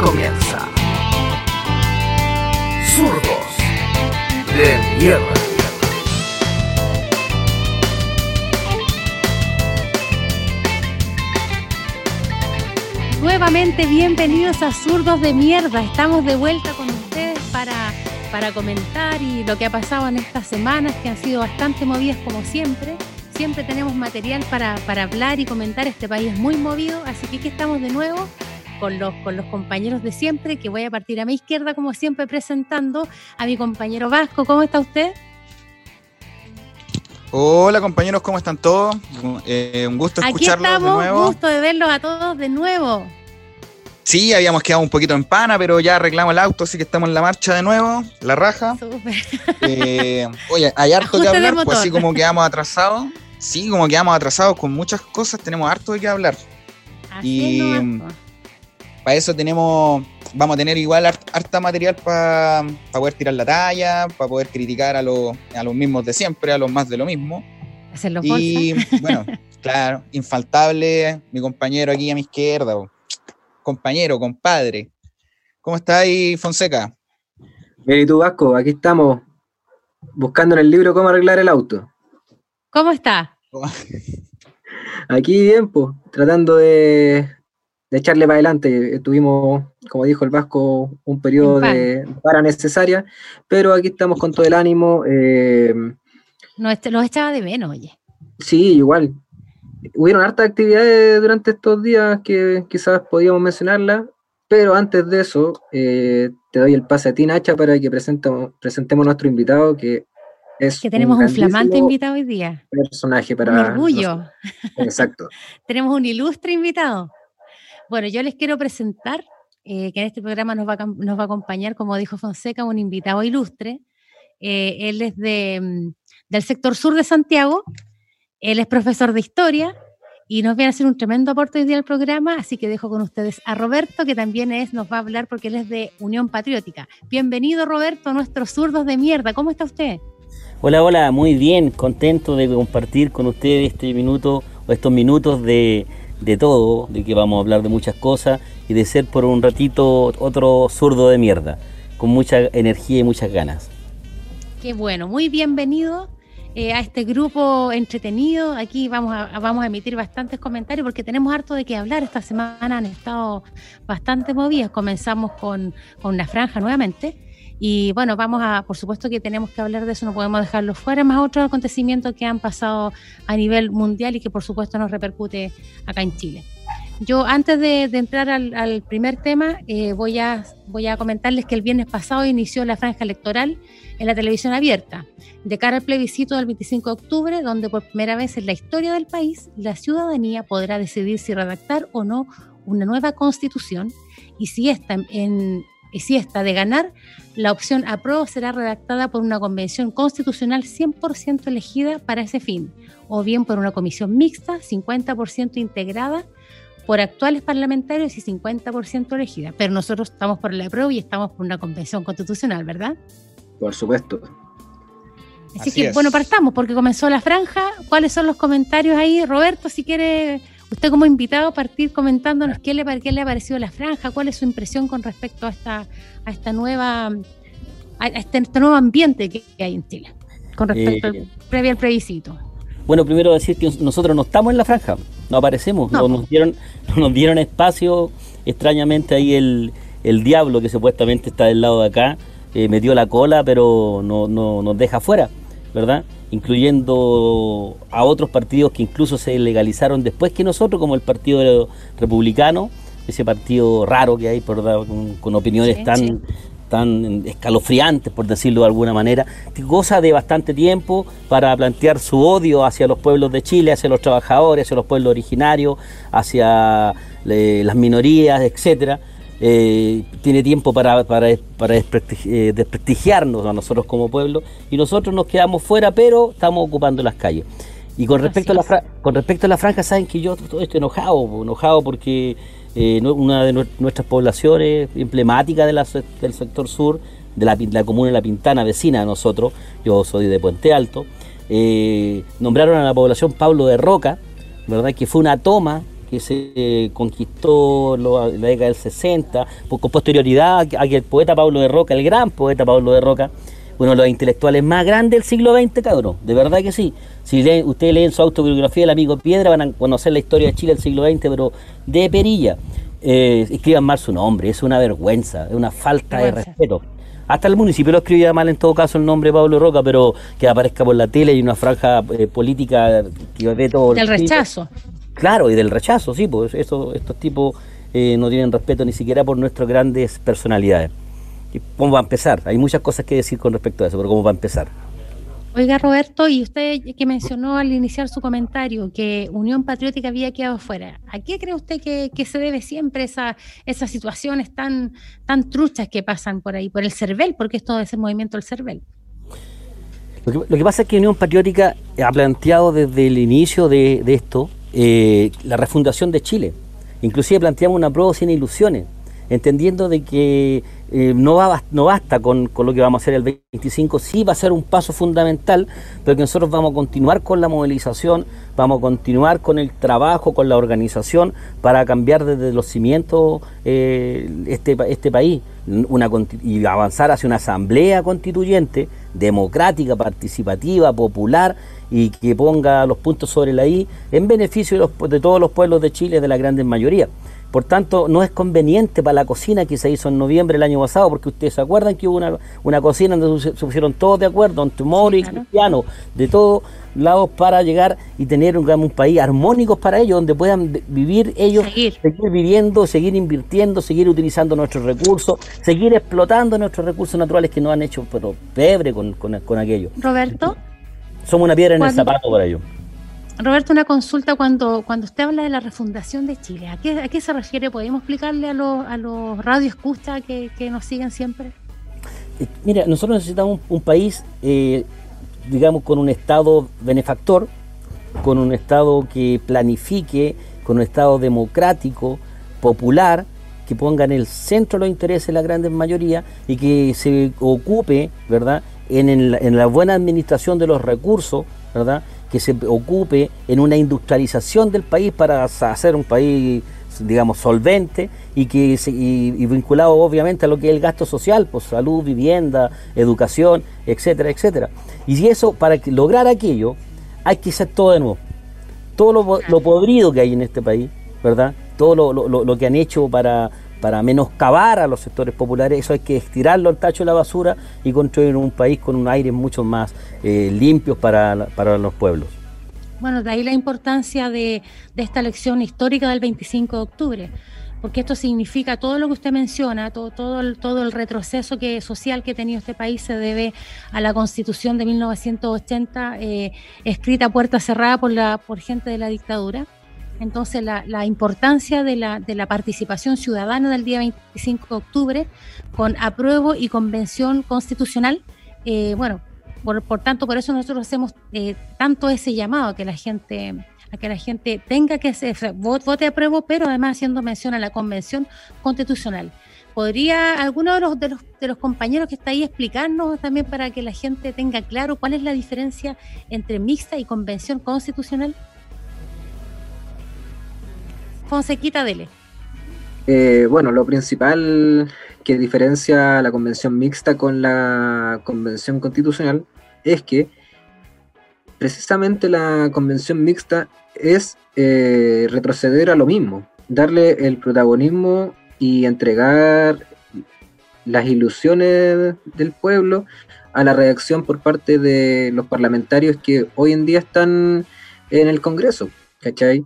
comienza. Zurdos de mierda. Nuevamente bienvenidos a Zurdos de Mierda. Estamos de vuelta con ustedes para, para comentar y lo que ha pasado en estas semanas que han sido bastante movidas como siempre. Siempre tenemos material para, para hablar y comentar. Este país es muy movido, así que aquí estamos de nuevo con los, con los compañeros de siempre, que voy a partir a mi izquierda, como siempre, presentando a mi compañero Vasco. ¿Cómo está usted? Hola compañeros, ¿cómo están todos? Eh, un gusto escucharlos Aquí estamos, de nuevo. gusto de verlos a todos de nuevo. Sí, habíamos quedado un poquito en pana, pero ya arreglamos el auto, así que estamos en la marcha de nuevo, la raja. Súper. Eh, oye, hay harto que Ajuste hablar, pues así como quedamos atrasados. Sí, como quedamos atrasados con muchas cosas, tenemos harto de qué hablar. Así Y- es nomás, po. Para eso tenemos, vamos a tener igual har- harta material para poder tirar la talla, para poder criticar a, los- a los mismos de siempre, a los más de lo mismo. Hacer los Y bueno, claro, infaltable mi compañero aquí a mi izquierda. po. Compañero, compadre. ¿Cómo está ahí, Fonseca? Bien, y tú, Vasco, aquí estamos buscando en el libro cómo arreglar el auto. ¿Cómo está? Aquí bien, pues, tratando de, de echarle para adelante. Tuvimos, como dijo el Vasco, un periodo de para necesaria, pero aquí estamos con todo el ánimo. eh, No, este- los echaba de menos, oye. sí, igual. Hubieron hartas actividades durante estos días que quizás podíamos mencionarlas, pero antes de eso, eh, te doy el pase a ti, Nacha, para que presentemos, presentemos a nuestro invitado, que es Que tenemos un, flamante invitado hoy día. personaje para Un orgullo. nosotros. Exacto. Tenemos un ilustre invitado. Bueno, yo les quiero presentar eh, que en este programa nos va, a, nos va a acompañar, como dijo Fonseca, un invitado ilustre. Eh, él es de, mm, del sector sur de Santiago, él es profesor de historia y nos viene a hacer un tremendo aporte hoy día al programa, así que dejo con ustedes a Roberto, que también es, nos va a hablar porque él es de Unión Patriótica. Bienvenido, Roberto, nuestros zurdos de mierda. ¿Cómo está usted? Hola, hola, muy bien, contento de compartir con ustedes este minuto o estos minutos de, de todo, de que vamos a hablar de muchas cosas y de ser por un ratito otro zurdo de mierda, con mucha energía y muchas ganas. Qué bueno, muy bienvenido eh, a este grupo entretenido. Aquí vamos a, vamos a emitir bastantes comentarios porque tenemos harto de qué hablar. Esta semana han estado bastante movidas. Comenzamos con, con una franja nuevamente. Y bueno, vamos a, por supuesto que tenemos que hablar de eso, no podemos dejarlo fuera, más otros acontecimientos que han pasado a nivel mundial y que por supuesto nos repercute acá en Chile. Yo antes de, entrar al, al primer tema, eh, voy, a, voy a comentarles que el viernes pasado inició la franja electoral en la televisión abierta, de cara al plebiscito del 25 de octubre, donde por primera vez en la historia del país la ciudadanía podrá decidir si redactar o no una nueva constitución y si esta, en, y si esta de ganar, la opción apruebo será redactada por una convención constitucional 100% elegida para ese fin, o bien por una comisión mixta 50% integrada por actuales parlamentarios y 50% elegida. Pero nosotros estamos por la apruebo y estamos por una convención constitucional, ¿verdad? Por supuesto. Así, Así que, es. bueno, partamos porque comenzó la franja. ¿Cuáles son los comentarios ahí? Roberto, si quiere, usted como invitado, partir comentándonos qué le, qué le ha parecido la franja, cuál es su impresión con respecto a esta, a esta nueva, a este, este nuevo ambiente que, que hay en Chile, con respecto Eh, al, previo al plebiscito. Bueno, primero decir que nosotros no estamos en la franja, no aparecemos, No. no, nos, dieron, no nos dieron espacio, extrañamente ahí el, el diablo que supuestamente está del lado de acá, eh, metió la cola, pero no, no nos deja fuera, ¿verdad? Incluyendo a otros partidos que incluso se legalizaron después que nosotros, como el Partido Republicano, ese partido raro que hay, por dar- con, con opiniones Sí, tan, sí. tan escalofriantes, por decirlo de alguna manera, que goza de bastante tiempo para plantear su odio hacia los pueblos de Chile, hacia los trabajadores, hacia los pueblos originarios, hacia eh, las minorías, etcétera. Eh, tiene tiempo para, para, para desprestigi- eh, desprestigiarnos a nosotros como pueblo y nosotros nos quedamos fuera, pero estamos ocupando las calles. Y con respecto, a la, fra- con respecto a la franja, saben que yo todo estoy enojado, enojado porque eh, una de nues- nuestras poblaciones emblemáticas de la del sector sur, de la, comuna de La Pintana, vecina a nosotros, yo soy de Puente Alto, eh, nombraron a la población Pablo de Roca, ¿verdad? Que fue una toma que se conquistó en la década del 60, con posterioridad a que el poeta Pablo de Roca, el gran poeta Pablo de Roca, uno de los intelectuales más grandes del siglo XX, cabrón, de verdad que sí. Si ustedes leen su autobiografía, El amigo Piedra, van a conocer la historia de Chile del siglo XX, pero de perilla. Eh, escriban mal su nombre, es una vergüenza, es una falta de respeto. Hasta el municipio lo escribía mal en todo caso el nombre de Pablo Roca, pero que aparezca por la tele y una franja eh, política que ve todo. Del rechazo. Claro, y del rechazo, sí, pues eso, estos tipos eh, no tienen respeto ni siquiera por nuestras grandes personalidades. ¿Cómo va a empezar? Hay muchas cosas que decir con respecto a eso, pero ¿cómo va a empezar? Oiga, Roberto, y usted que mencionó al iniciar su comentario que Unión Patriótica había quedado fuera, ¿a qué cree usted que, se debe siempre esa, esas situaciones tan, tan truchas que pasan por ahí, por el CERVEL? Porque es todo ese movimiento del CERVEL. Lo que, pasa es que Unión Patriótica ha planteado desde el inicio de, esto eh, la refundación de Chile. Inclusive planteamos una prueba sin ilusiones, entendiendo de que eh, no, va, no basta con, lo que vamos a hacer el 25, sí va a ser un paso fundamental, pero que nosotros vamos a continuar con la movilización, vamos a continuar con el trabajo, con la organización para cambiar desde los cimientos eh, este, este país una, y avanzar hacia una asamblea constituyente, democrática, participativa, popular y que ponga los puntos sobre la I en beneficio de, de todos los pueblos de Chile, de la gran mayoría. Por tanto, no es conveniente para la cocina que se hizo en noviembre del año pasado, porque ustedes se acuerdan que hubo una, una cocina donde se, pusieron todos de acuerdo, entre Moro y Cristiano, de todos lados para llegar y tener un, un, país armónico para ellos, donde puedan vivir ellos, seguir. viviendo, seguir invirtiendo, seguir utilizando nuestros recursos, seguir explotando nuestros recursos naturales que nos han hecho pero pebre con, con, aquello. Roberto. Somos una piedra en el zapato para ello. Roberto, una consulta cuando, cuando usted habla de la refundación de Chile, ¿a qué, a qué se refiere? ¿Podemos explicarle a, los, a los radioescuchas que, que nos siguen siempre? Eh, mira, nosotros necesitamos un, país, eh, digamos, con un Estado benefactor, con un Estado que planifique, con un Estado democrático, popular, que ponga en el centro los intereses de la gran mayoría y que se ocupe, ¿verdad?, en, en la buena administración de los recursos, ¿verdad?, que se ocupe en una industrialización del país para hacer un país digamos solvente y que y, vinculado obviamente a lo que es el gasto social, pues salud, vivienda, educación, etcétera, etcétera. Y eso, para lograr aquello, hay que hacer todo de nuevo. Todo lo, podrido que hay en este país, ¿verdad? Todo lo que han hecho para, para menoscabar a los sectores populares, eso hay que estirarlo al tacho de la basura y construir un país con un aire mucho más eh, limpio para, los pueblos. Bueno, de ahí la importancia de, esta elección histórica del 25 de octubre, porque esto significa todo lo que usted menciona, todo, todo, el, todo el retroceso que, social que ha tenido este país se debe a la constitución de 1980, eh, escrita puerta cerrada por, la, por gente de la dictadura entonces, la, importancia de la, de la, participación ciudadana del día 25 de octubre con apruebo y convención constitucional, eh, bueno, por, tanto, por eso nosotros hacemos eh, tanto ese llamado a que la gente a que la gente tenga que hacer, vote, apruebo, pero además haciendo mención a la convención constitucional. ¿Podría alguno de los, de los, de los compañeros que está ahí explicarnos también para que la gente tenga claro cuál es la diferencia entre mixta y convención constitucional? Fonsequita, dele. Eh, bueno, lo principal que diferencia la convención mixta con la convención constitucional es que precisamente la convención mixta es eh, retroceder a lo mismo, darle el protagonismo y entregar las ilusiones del pueblo a la reacción por parte de los parlamentarios que hoy en día están en el Congreso, ¿cachai?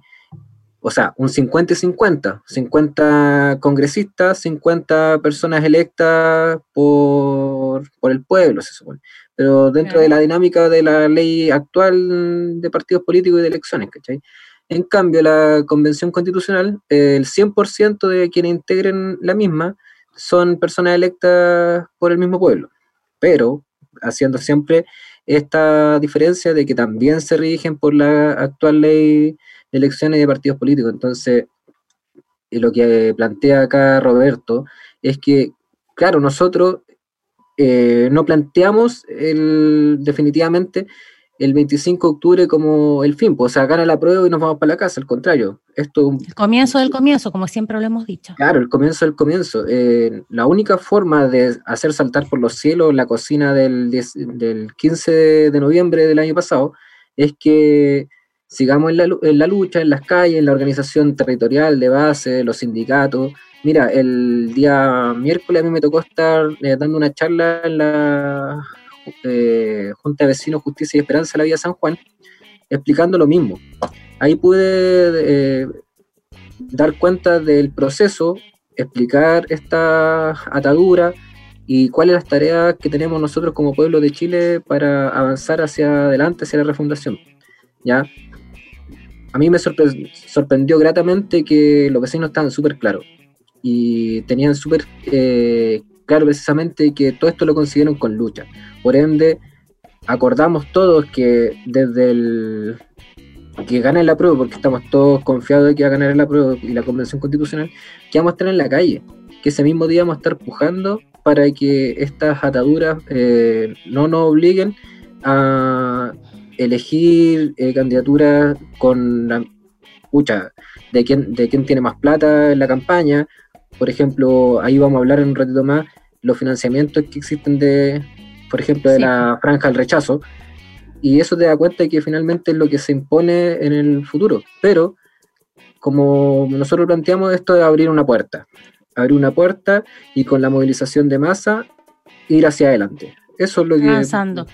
O sea, un 50 y 50, 50 congresistas, 50 personas electas por, el pueblo, se supone. Pero dentro de la dinámica de la ley actual de partidos políticos y de elecciones, ¿cachai? En cambio, la convención constitucional, el 100% de quienes integren la misma son personas electas por el mismo pueblo, pero haciendo siempre esta diferencia de que también se rigen por la actual ley elecciones de partidos políticos. Entonces, lo que plantea acá Roberto es que, claro, nosotros eh, no planteamos el, definitivamente el 25 de octubre como el fin, pues, o sea, gana la prueba y nos vamos para la casa, al contrario. Esto, el comienzo del comienzo, como siempre lo hemos dicho. Claro, el comienzo del comienzo. Eh, la única forma de hacer saltar por los cielos la cocina del, del 15 de noviembre del año pasado es que sigamos en la, lucha, en las calles, en la organización territorial de base, los sindicatos. Mira, el día miércoles a mí me tocó estar eh, dando una charla en la eh, Junta de Vecinos, Justicia y Esperanza de la Vía San Juan, explicando lo mismo. Ahí pude eh, dar cuenta del proceso, explicar esta atadura y cuáles las tareas que tenemos nosotros como pueblo de Chile para avanzar hacia adelante, hacia la refundación. ¿Ya? A mí me sorprendió gratamente que los vecinos estaban súper claros y tenían súper eh, claro precisamente que todo esto lo consiguieron con lucha. Por ende, acordamos todos que desde el que gane la prueba, porque estamos todos confiados de que va a ganar la prueba y la convención constitucional, que vamos a estar en la calle, que ese mismo día vamos a estar pujando para que estas ataduras eh, no nos obliguen a elegir eh, candidaturas con la pucha de quién, de quién tiene más plata en la campaña. Por ejemplo, ahí vamos a hablar en un ratito más los financiamientos que existen de, por ejemplo, de la franja del rechazo, y eso te da cuenta de que finalmente es lo que se impone en el futuro. Pero, como nosotros planteamos, esto es abrir una puerta, abrir una puerta y con la movilización de masa ir hacia adelante. Eso es lo que... Avanzando.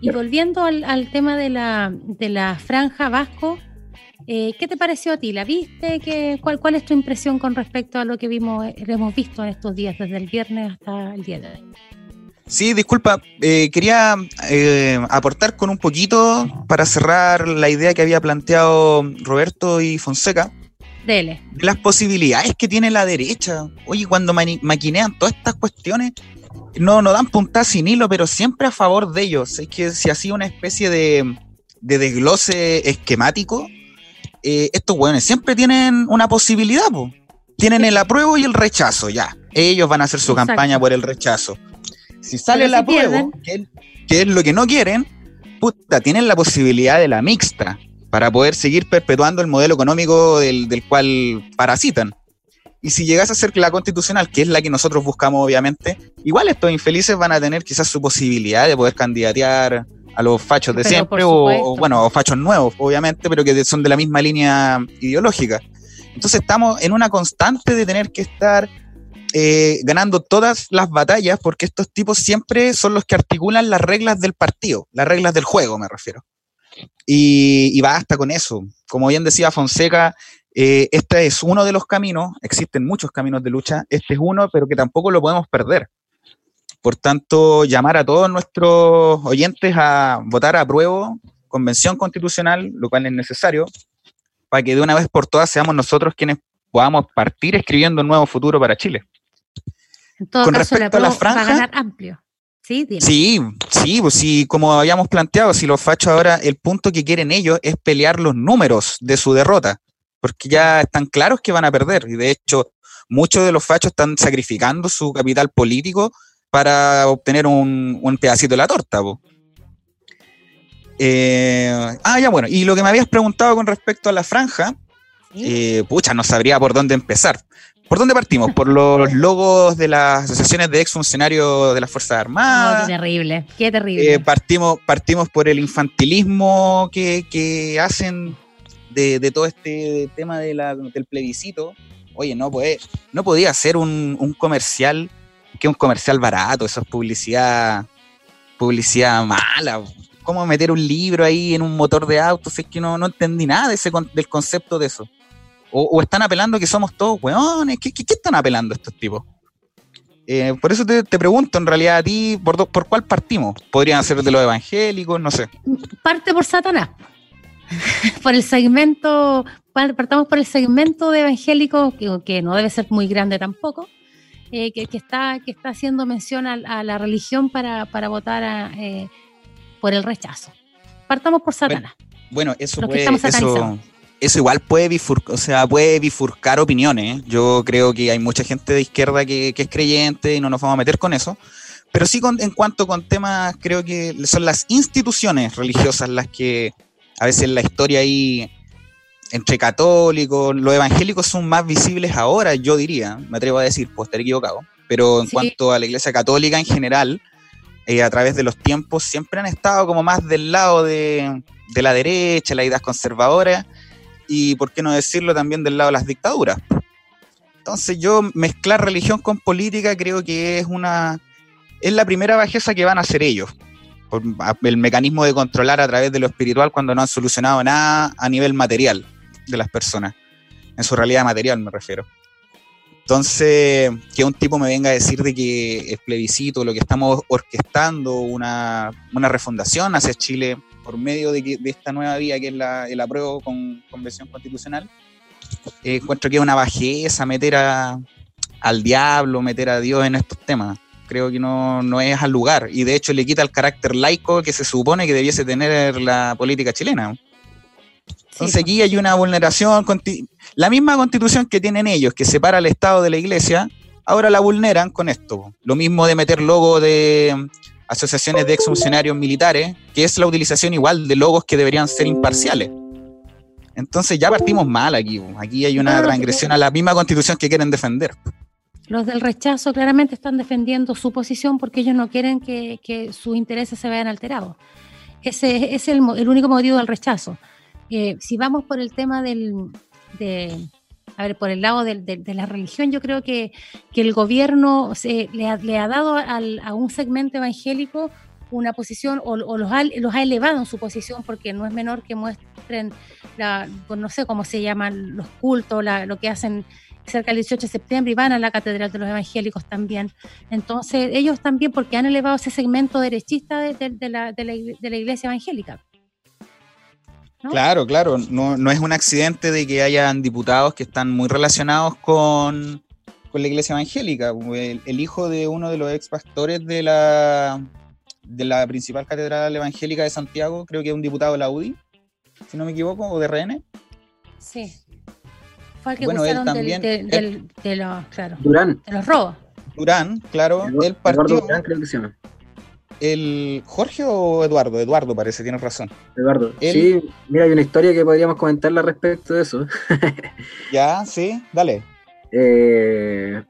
Y volviendo al, tema de la, de la franja vasco, eh, ¿qué te pareció a ti? ¿La viste? ¿Qué, cuál, ¿Cuál es tu impresión con respecto a lo que vimos, hemos visto en estos días, desde el viernes hasta el día de hoy? Sí, disculpa, eh, quería eh, aportar con un poquito para cerrar la idea que había planteado Roberto y Fonseca. Dele. Las posibilidades que tiene la derecha. Oye, cuando maquinean todas estas cuestiones, no, no dan puntadas sin hilo, pero siempre a favor de ellos. Es que si hacía una especie de, desglose esquemático, eh, estos hueones siempre tienen una posibilidad, tienen el apruebo y el rechazo, ya. Ellos van a hacer su campaña por el rechazo si sale la prueba, que, es lo que no quieren, puta, tienen la posibilidad de la mixta para poder seguir perpetuando el modelo económico del, cual parasitan. Y si llegase a ser la constitucional, que es la que nosotros buscamos, obviamente, igual estos infelices van a tener quizás su posibilidad de poder candidatear a los fachos de siempre, o, bueno, o fachos nuevos, obviamente, pero que son de la misma línea ideológica. Entonces estamos en una constante de tener que estar eh, ganando todas las batallas porque estos tipos siempre son los que articulan las reglas del partido, las reglas del juego me refiero. Y, basta con eso. Como bien decía Fonseca, eh, este es uno de los caminos, existen muchos caminos de lucha, este es uno, pero que tampoco lo podemos perder. Por tanto, llamar a todos nuestros oyentes a votar a prueba, convención constitucional, lo cual es necesario, para que de una vez por todas seamos nosotros quienes podamos partir escribiendo un nuevo futuro para Chile. En todo Con caso, respecto la a la franja, va a ganar amplio. Sí, sí, sí, pues sí, como habíamos planteado, si los fachos ahora, el punto que quieren ellos es pelear los números de su derrota, porque ya están claros que van a perder. Y de hecho, muchos de los fachos están sacrificando su capital político para obtener un, un pedacito de la torta. Eh, ah, ya bueno, y lo que me habías preguntado con respecto a la franja, eh, pucha, no sabría por dónde empezar. ¿Por dónde partimos? ¿Por los logos de las asociaciones de exfuncionarios de las Fuerzas Armadas? qué terrible, qué terrible. Eh, partimos, partimos por el infantilismo que, hacen de, todo este tema de del plebiscito. Oye, no, pues, no podía ser un, comercial que un comercial barato, eso es publicidad, publicidad mala. ¿Cómo meter un libro ahí en un motor de autos? Es que no, no entendí nada de ese, del concepto de eso. O, están apelando que somos todos weones. ¿Qué, qué, están apelando estos tipos? Eh, por eso te, pregunto, en realidad, a ti, ¿por, ¿por cuál partimos? ¿Podrían ser de los evangélicos? No sé. Parte por Satanás. por el segmento, partamos por el segmento de evangélicos, que, no debe ser muy grande tampoco, eh, que, está, que está haciendo mención a, la religión para, votar eh, por el rechazo. Partamos por Satanás. Bueno, eso, puede, eso, eso igual puede bifurcar, o sea, puede bifurcar opiniones. Yo creo que hay mucha gente de izquierda que, es creyente y no nos vamos a meter con eso. Pero sí con, en cuanto con temas, creo que son las instituciones religiosas las que a veces la historia ahí entre católicos, los evangélicos son más visibles ahora, yo diría, me atrevo a decir, puedo estar equivocado, pero en Sí. cuanto a la iglesia católica en general, eh, a través de los tiempos siempre han estado como más del lado de, de la derecha, las ideas conservadoras, y por qué no decirlo también del lado de las dictaduras. Entonces yo mezclar religión con política creo que es una es la primera bajeza que van a hacer ellos. Por el mecanismo de controlar a través de lo espiritual cuando no han solucionado nada a nivel material de las personas. En su realidad material me refiero. Entonces, que un tipo me venga a decir de que es plebiscito, lo que estamos orquestando, una, una refundación hacia Chile por medio de, que- de esta nueva vía que es la, el apruebo con convención constitucional, eh, encuentro que es una bajeza meter a, al diablo, meter a Dios en estos temas. Creo que no, no es al lugar y de hecho le quita el carácter laico que se supone que debiese tener la política chilena. Entonces aquí hay una vulneración, la misma constitución que tienen ellos, que separa al Estado de la Iglesia, ahora la vulneran con esto. Lo mismo de meter logo de mm, asociaciones de exfuncionarios militares, que es la utilización igual de logos que deberían ser imparciales. Entonces ya partimos mal aquí. Aquí hay una transgresión a la misma constitución que quieren defender. Los del rechazo claramente están defendiendo su posición porque ellos no quieren que, que sus intereses se vean alterados. Ese es el, el único motivo del rechazo. Eh, si vamos por el tema del, de, a ver, por el lado del- de, la religión, yo creo que, que el gobierno se, le, ha, le ha dado al- a un segmento evangélico una posición o, o los, ha, los ha elevado en su posición porque no es menor que muestren, la, no sé cómo se llaman los cultos, la- lo que hacen cerca del 18 de septiembre y van a la Catedral de los Evangélicos también. Entonces, ellos también, porque han elevado ese segmento derechista de, de- de la, de la igle- de la iglesia evangélica. ¿no? Claro, claro. No, no es un accidente de que hayan diputados que están muy relacionados con, con la iglesia evangélica. El, el hijo de uno de los ex pastores de la, de la principal catedral evangélica de Santiago, creo que es un diputado de la UDI, si no me equivoco, o de RN. Sí. Fue el que Bueno, él acusaron también- del- del- de, los, claro, Durán. de los robos. Durán, claro, Edu- él Eduardo partió. Durán creo que se llama. El Jorge o Eduardo, Eduardo parece, tienes razón. Eduardo. Él- Sí, mira, hay una historia que podríamos comentarle respecto de eso. Ya, sí, dale. Eh,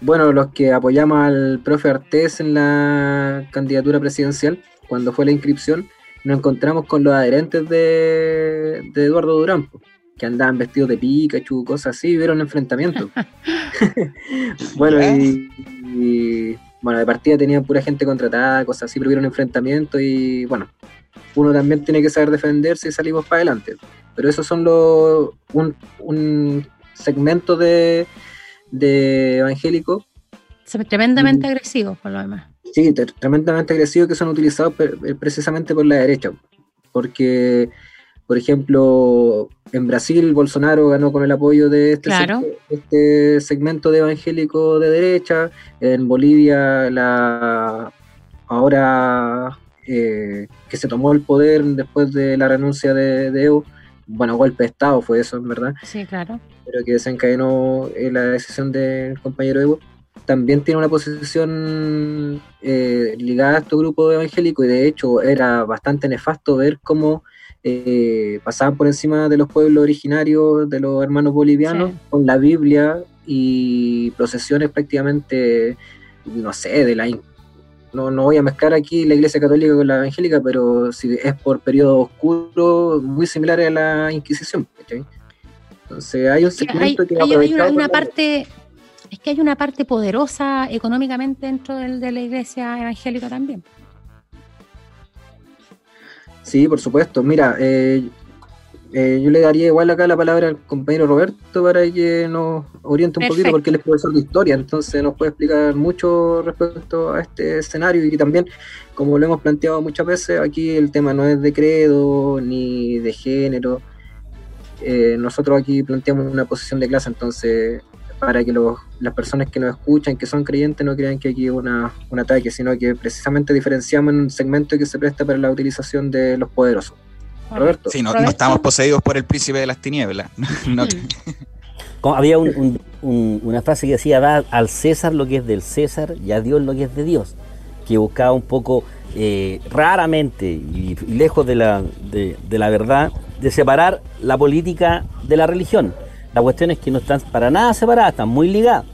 bueno, los que apoyamos al profe Artés en la candidatura presidencial, cuando fue la inscripción, nos encontramos con los adherentes de, de Eduardo Durán, que andaban vestidos de Pikachu, cosas así, vieron enfrentamientos. bueno, y, y, bueno, de partida tenían pura gente contratada, cosas así, pero vieron enfrentamientos y bueno, uno también tiene que saber defenderse y salimos para adelante. Pero esos son los un, un segmento de, de evangélicos, Tremendamente Mm. agresivos, por lo demás. sí, tre- tremendamente agresivos que son utilizados precisamente por la derecha. Porque, por ejemplo, en Brasil Bolsonaro ganó con el apoyo de este, Claro. este segmento de evangélico de derecha. En Bolivia, la ahora eh, que se tomó el poder después de la renuncia de, de Evo, bueno, golpe de Estado fue eso, en verdad Sí, claro. pero que desencadenó eh, la decisión del compañero Evo, también tiene una posición eh, ligada a este grupo evangélico y de hecho era bastante nefasto ver cómo eh, pasaban por encima de los pueblos originarios, de los hermanos bolivianos, Sí. con la Biblia y procesiones prácticamente, no sé, de la... No, no voy a mezclar aquí la iglesia católica con la evangélica, pero si es por periodos oscuros muy similares a la Inquisición. Entonces hay un hay, segmento que hay- una, una parte, es que hay una parte poderosa económicamente dentro del- de la iglesia evangélica también. Sí, por supuesto. Mira, eh, eh, yo le daría igual acá la palabra al compañero Roberto para que nos oriente un poquito, porque él es profesor de historia, entonces nos puede explicar mucho respecto a este escenario y también, como lo hemos planteado muchas veces, aquí el tema no es de credo ni de género. Eh, nosotros aquí planteamos una posición de clase, entonces para que los- las personas que nos escuchan, que son creyentes, no crean que aquí es una, un ataque, sino que precisamente diferenciamos en un segmento que se presta para la utilización de los poderosos. Roberto. Sí, no, estamos poseídos por el príncipe de las tinieblas. No. Como había un- un- un- una frase que decía, da al César lo que es del César y a Dios lo que es de Dios. que buscaba un poco eh, raramente y, lejos de la, de, la verdad, de separar la política de la religión. La cuestión es que no están para nada separadas, están muy ligadas.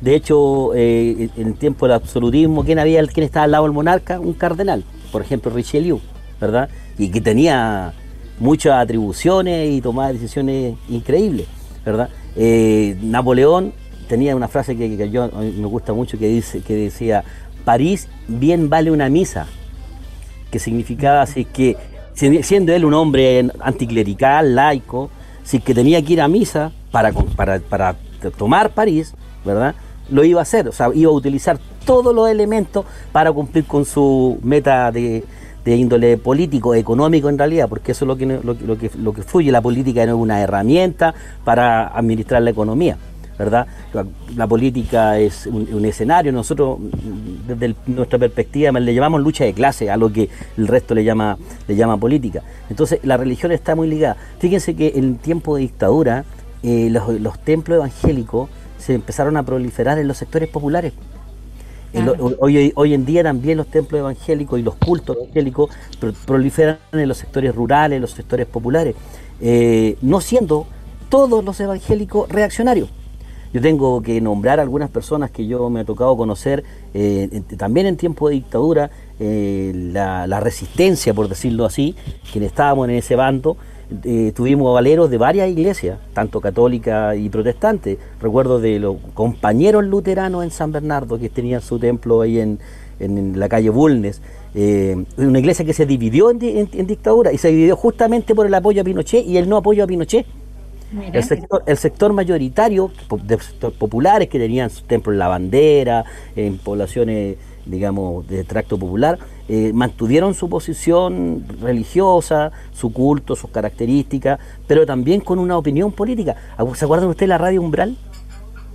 De hecho, eh, en el tiempo del absolutismo, ¿quién, había, ¿quién estaba al lado del monarca? Un cardenal, por ejemplo, Richelieu, ¿verdad? Y que tenía muchas atribuciones y tomaba decisiones increíbles, ¿verdad? Eh, Napoleón tenía una frase que, que yo me gusta mucho que, dice, que decía, París bien vale una misa, que significaba así que, siendo él un hombre anticlerical, laico, si que tenía que ir a misa para, para, tomar París, ¿verdad? Lo iba a hacer, o sea, iba a utilizar todos los elementos para cumplir con su meta de, índole político, económico en realidad, porque eso es lo que, lo, que, lo que fluye, la política no es una herramienta para administrar la economía. ¿Verdad? La, política es un, escenario, nosotros desde nuestra perspectiva le llamamos lucha de clase a lo que el resto le llama, le llama política. Entonces la religión está muy ligada. Fíjense que en tiempo de dictadura eh, los, templos evangélicos se empezaron a proliferar en los sectores populares. hoy, hoy, en día también los templos evangélicos y los cultos evangélicos proliferan en los sectores rurales, en los sectores populares, eh, no siendo todos los evangélicos reaccionarios. Yo tengo que nombrar algunas personas que yo me ha tocado conocer eh, también en tiempo de dictadura, eh, la, resistencia, por decirlo así, quienes estábamos en ese bando. Eh, tuvimos valeros de varias iglesias, tanto católicas y protestantes. Recuerdo de los compañeros luteranos en San Bernardo que tenían su templo ahí en, la calle Bulnes. una iglesia que se dividió en, dictadura y se dividió justamente por el apoyo a Pinochet y el no apoyo a Pinochet. El sector, el sector, mayoritario de populares que tenían su templo en la bandera, en poblaciones, digamos, de tracto popular, eh, mantuvieron su posición religiosa, su culto, sus características, pero también con una opinión política. ¿Se acuerdan ustedes la radio Umbral?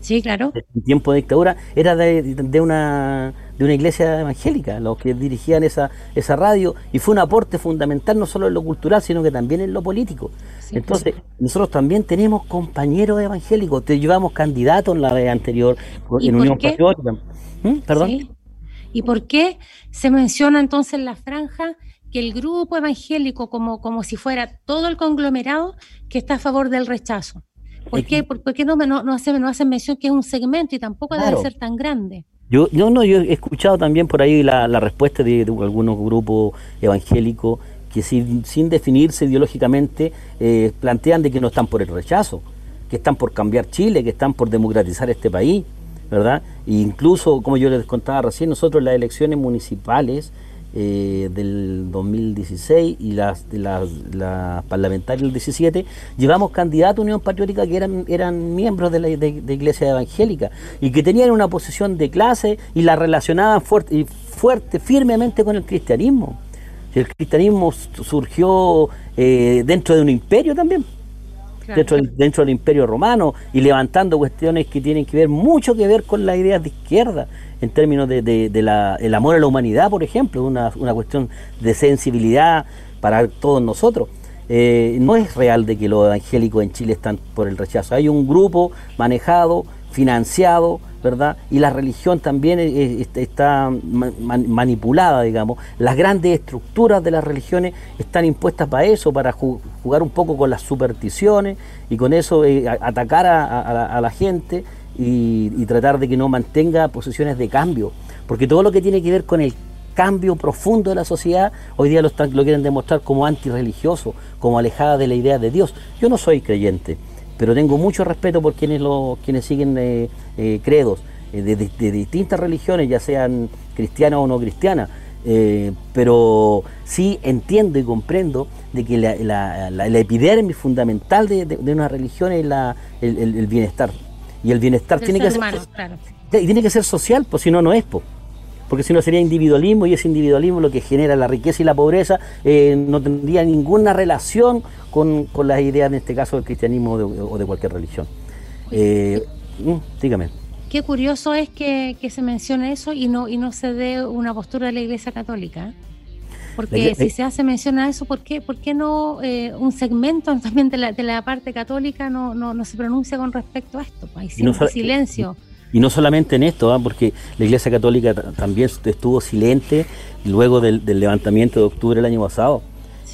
Sí, claro. En tiempo de dictadura era de, una, de una iglesia evangélica, los que dirigían esa, esa radio, y fue un aporte fundamental no solo en lo cultural, sino que también en lo político. Entonces, nosotros también tenemos compañeros evangélicos, te llevamos candidatos en la vez anterior en Unión Patriótica. ¿Mm? ¿Perdón? ¿Y por qué se menciona entonces en la franja que el grupo evangélico, como, como si fuera todo el conglomerado, que está a favor del rechazo? ¿Por qué, ¿Por, qué no, no, no, hacen, no hacen mención que es un segmento y tampoco debe ser tan grande? Yo, yo, no, yo he escuchado también por ahí la, respuesta de, algunos grupos evangélicos que sin, sin definirse ideológicamente eh, plantean de que no están por el rechazo, que están por cambiar Chile, que están por democratizar este país, ¿verdad? E incluso, como yo les contaba recién, nosotros las elecciones municipales eh, del 2016 y las, de las, parlamentarias del 17, llevamos candidatos a Unión Patriótica que eran, eran miembros de la de, iglesia evangélica y que tenían una posición de clase y la relacionaban fuerte, fuerte firmemente con el cristianismo. El cristianismo surgió eh, dentro de un imperio también. Dentro, del, dentro del imperio romano y levantando cuestiones que tienen que ver mucho que ver con las ideas de izquierda en términos de, de, la, el amor a la humanidad, por ejemplo, una, una cuestión de sensibilidad para todos nosotros. Eh, no es real de que los evangélicos en Chile están por el rechazo. Hay un grupo manejado, financiado, ¿verdad? Y la religión también está manipulada, digamos. Las grandes estructuras de las religiones están impuestas para eso, para jugar un poco con las supersticiones y con eso eh, atacar a la gente y, tratar de que no mantenga posiciones de cambio, porque todo lo que tiene que ver con el cambio profundo de la sociedad, hoy día lo, lo quieren demostrar como antirreligioso, como alejada de la idea de Dios. Yo no soy creyente, pero tengo mucho respeto por quienes, lo, quienes siguen eh, eh, credos eh, de, distintas religiones, ya sean cristianas o no cristianas. pero sí entiendo y comprendo de que la, la, epidermis fundamental de, una religión es el, bienestar y el bienestar tiene que, ser, y tiene que ser social, pues si no, no es. Pues. Porque si no sería individualismo y ese individualismo lo que genera la riqueza y la pobreza eh, no tendría ninguna relación con, las ideas, en este caso, del cristianismo o de, cualquier religión. Eh, mm, dígame. Qué curioso es que, se mencione eso y no, y no se dé una postura de la Iglesia Católica. Porque si se hace mención a eso, ¿por qué, por qué no eh, un segmento también de la, de la parte católica no, no, no, se pronuncia con respecto a esto? Hay silencio. Y no solamente en esto, ¿ah? porque la Iglesia Católica también estuvo silente luego del, levantamiento de octubre del año pasado.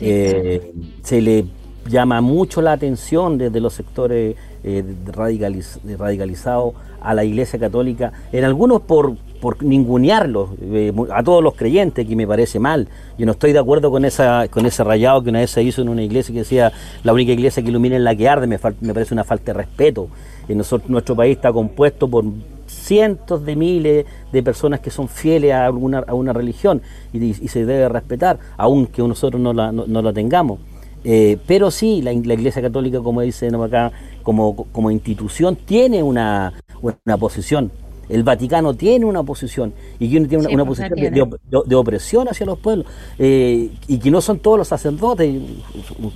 Eh, se le llama mucho la atención desde los sectores eh, radicalizados a la Iglesia Católica, en algunos por, por ningunearlos, eh, a todos los creyentes, que me parece mal. Yo no estoy de acuerdo con esa con ese rayado que una vez se hizo en una iglesia que decía la única iglesia que ilumina es la que arde, me, me parece una falta de respeto. En nuestro país está compuesto por cientos de miles de personas que son fieles a alguna a una religión y, se debe respetar, aunque nosotros no la, no, la tengamos. Eh, pero sí, la, Iglesia Católica, como dice acá, como, como institución, tiene una, una posición el Vaticano tiene una posición y que tiene una, pues, posición de, opresión hacia los pueblos eh, y que no son todos los sacerdotes.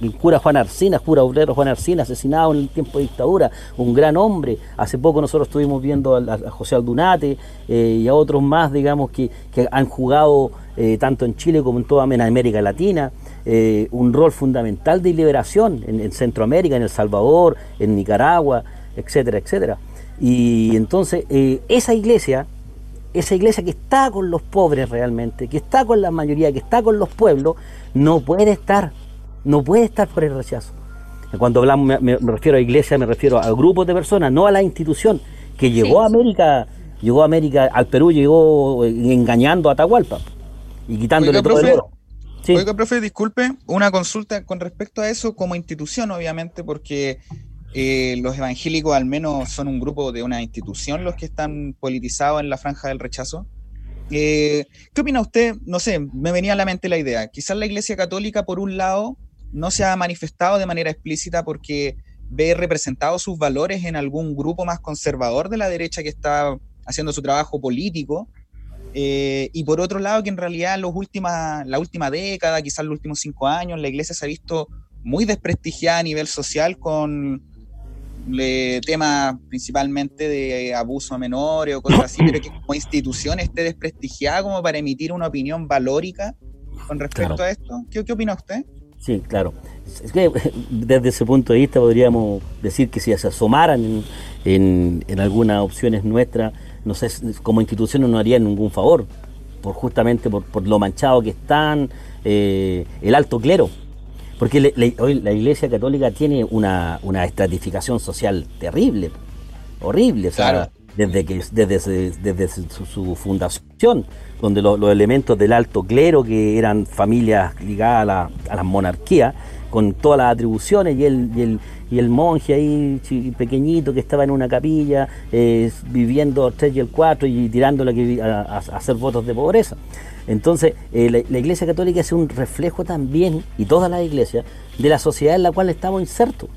El cura Juan Arcina, cura obrero Juan Arcina, asesinado en el tiempo de dictadura, un gran hombre. Hace poco nosotros estuvimos viendo a, José Aldunate eh, y a otros más, digamos, que, han jugado eh, tanto en Chile como en toda América Latina. un rol fundamental de liberación en, en Centroamérica, en El Salvador, en Nicaragua, etcétera, etcétera. Y entonces eh, esa iglesia, esa iglesia que está con los pobres realmente, que está con la mayoría, que está con los pueblos, no puede estar, no puede estar por el rechazo. Cuando hablamos, me, refiero a iglesia, me refiero a grupos de personas, no a la institución que llegó a América, llegó a América, al Perú llegó eh, engañando a Atahualpa y quitándole todo el oro. Oiga, profe, disculpe, una consulta con respecto a eso como institución, obviamente, porque eh, los evangélicos al menos son un grupo de una institución los que están politizados en la franja del rechazo. Eh, ¿Qué opina usted? No sé, me venía a la mente la idea. Quizás la Iglesia Católica, por un lado, no se ha manifestado de manera explícita porque ve representados sus valores en algún grupo más conservador de la derecha que está haciendo su trabajo político. Eh, y por otro lado, que en realidad los última, la última década, quizás los últimos cinco años, la iglesia se ha visto muy desprestigiada a nivel social con temas principalmente de abuso a menores o cosas así, pero que como institución esté desprestigiada como para emitir una opinión valórica con respecto a esto. ¿Qué, ¿Qué opina usted? Sí, claro. Es que desde ese punto de vista podríamos decir que si se asomaran en, en, algunas opciones nuestras, no sé, como institución no harían ningún favor, por justamente por, por lo manchado que están, eh, el alto clero porque hoy la Iglesia Católica tiene una, estratificación social terrible, horrible, desde, que, desde, desde su, fundación, donde los elementos del alto clero, que eran familias ligadas a la, a la monarquía, con todas las atribuciones, y el, y el, y el monje ahí pequeñito que estaba en una capilla, eh, viviendo 3 y el 4 y tirándole a, a hacer votos de pobreza. Entonces, eh, la, Iglesia Católica es un reflejo también, y toda la iglesia, de la sociedad en la cual estamos insertos.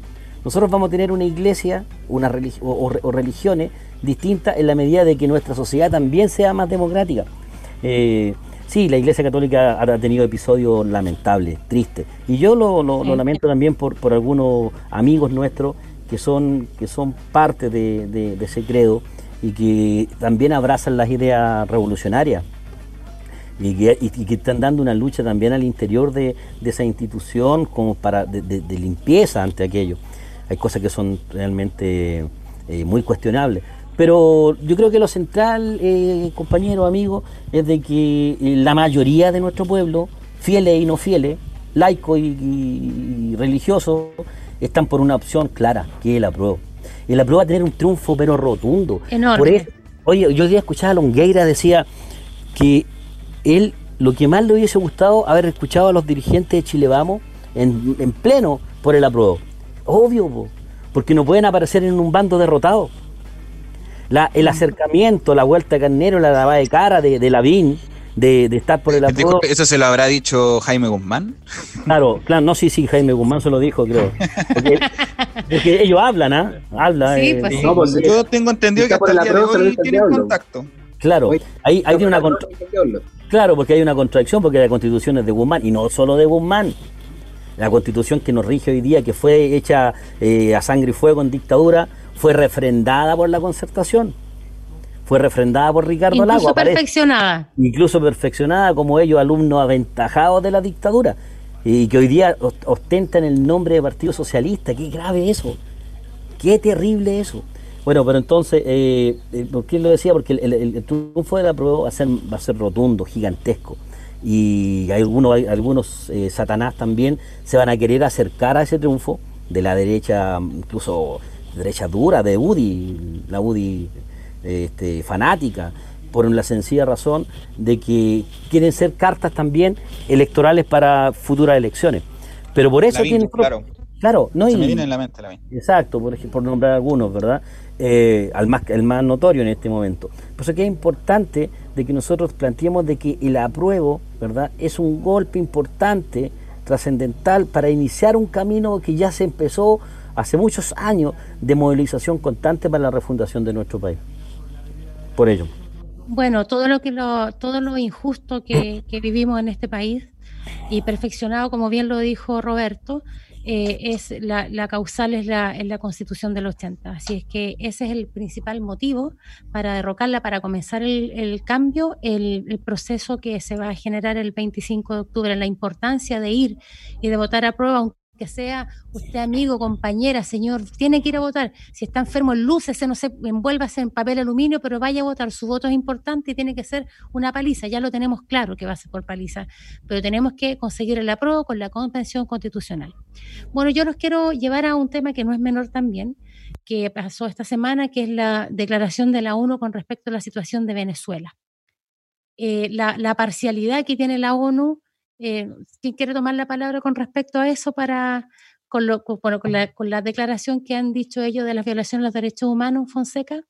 Nosotros vamos a tener una iglesia una o, religiones distintas en la medida de que nuestra sociedad también sea más democrática. Eh, sí, la Iglesia Católica ha tenido episodios lamentables, tristes, y yo lo, lamento también por, algunos amigos nuestros que son, que son parte de ese credo y que también abrazan las ideas revolucionarias y que, están dando una lucha también al interior de, esa institución como para de, limpieza ante aquello. Hay cosas que son realmente eh, muy cuestionables. Pero yo creo que lo central, eh, compañeros, amigos, es de que eh, la mayoría de nuestro pueblo, fieles y no fieles, laicos y, religiosos, están por una opción clara, que es el apruebo. El apruebo va a tener un triunfo pero rotundo. Enorme. oye, yo día escuchaba a Longueira, decía que él lo que más le hubiese gustado haber escuchado a los dirigentes de Chile Vamos en, pleno por el apruebo. Obvio, porque no pueden aparecer en un bando derrotado. el acercamiento, la vuelta carnero, la lavada de cara de, de Lavín, de, estar por el apruebo. ¿Eso se lo habrá dicho Jaime Guzmán? Claro, claro, no, sí, sí, Jaime Guzmán se lo dijo, creo. Porque, ellos hablan, ¿ah? Hablan. Sí, pues eh, pues yo tengo entendido que hasta el día de hoy tienen contacto. Claro, ahí, hay una Claro, porque hay una contradicción, porque la constitución es de Guzmán, y no solo de Guzmán. La constitución que nos rige hoy día, que fue hecha eh, a sangre y fuego en dictadura, fue refrendada por la concertación. Fue refrendada por Ricardo Incluso Incluso perfeccionada. Incluso perfeccionada como ellos, alumnos aventajados de la dictadura. Y que hoy día ostentan el nombre de Partido Socialista. Qué grave eso. Qué terrible eso. Bueno, pero entonces, eh, eh, ¿por qué lo decía? Porque el, el, triunfo de la prueba va a ser, va a ser rotundo, gigantesco. Y hay algunos, hay algunos eh, satanás también se van a querer acercar a ese triunfo de la derecha, incluso derecha dura, de UDI, la UDI este, fanática, por la sencilla razón de que quieren ser cartas también electorales para futuras elecciones. Pero por eso tienen... Claro. Claro, no Se me viene en la mente la Exacto, por, por nombrar algunos, ¿verdad? Eh, al más, el más notorio en este momento. Por eso que es importante de que nosotros planteemos de que el apruebo, ¿verdad? Es un golpe importante, trascendental, para iniciar un camino que ya se empezó hace muchos años de movilización constante para la refundación de nuestro país. Por ello. Bueno, todo lo que lo, todo lo injusto que, que vivimos en este país y perfeccionado, como bien lo dijo Roberto, eh, es la, causal es la, la constitución del 80. Así es que ese es el principal motivo para derrocarla, para comenzar el, cambio, el, el, proceso que se va a generar el 25 de octubre, la importancia de ir y de votar a prueba, que sea usted amigo, compañera, señor, tiene que ir a votar. Si está enfermo, lúcese, no sé, envuélvase en papel aluminio, pero vaya a votar. Su voto es importante y tiene que ser una paliza. Ya lo tenemos claro que va a ser por paliza, pero tenemos que conseguir el apruebo con la Convención Constitucional. Bueno, yo los quiero llevar a un tema que no es menor también, que pasó esta semana, que es la declaración de la ONU con respecto a la situación de Venezuela. Eh, la, la parcialidad que tiene la ONU eh, ¿Quién quiere tomar la palabra con respecto a eso para con, lo, con, la, con la declaración que han dicho ellos de la violación de los derechos humanos, Fonseca?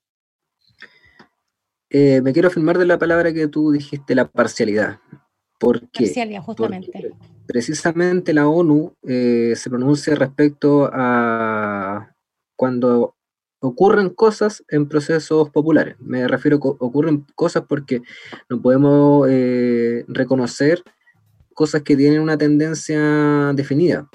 Eh, me quiero afirmar de la palabra que tú dijiste, la parcialidad. ¿Por qué? Parcialidad, justamente. precisamente la ONU eh, se pronuncia respecto a cuando ocurren cosas en procesos populares. Me refiero a ocurren cosas porque no podemos reconocer cosas que tienen una tendencia definida.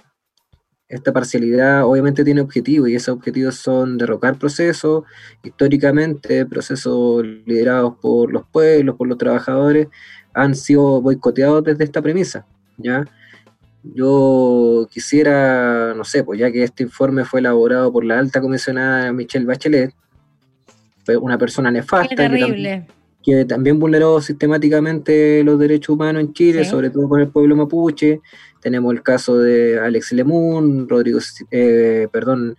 Esta parcialidad obviamente tiene objetivos y esos objetivos son derrocar procesos, históricamente procesos liderados por los pueblos, por los trabajadores, han sido boicoteados desde esta premisa, ¿ya? Yo quisiera, no sé, pues ya que este informe fue elaborado por la alta comisionada Michelle Bachelet, fue una persona nefasta. terrible que también vulneró sistemáticamente los derechos humanos en Chile, sobre todo con el pueblo mapuche. Tenemos el caso de Alex Lemun, Rodrigo, eh, perdón,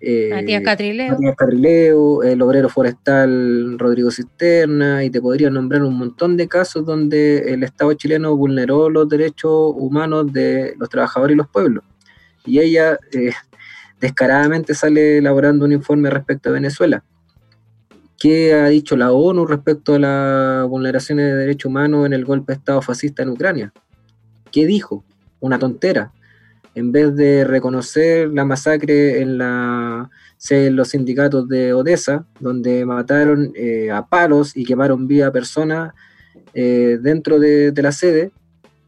eh, Matías Catrileo. el obrero forestal Rodrigo Cisterna, y te podría nombrar un montón de casos donde el Estado chileno vulneró los derechos humanos de los trabajadores y los pueblos. Y ella eh, descaradamente sale elaborando un informe respecto a Venezuela. ¿Qué ha dicho la ONU respecto a las vulneraciones de derechos humanos en el golpe de Estado fascista en Ucrania? ¿Qué dijo? Una tontera. En vez de reconocer la masacre en, la, los sindicatos de Odessa, donde mataron eh, a palos y quemaron viva personas eh, dentro de, la sede,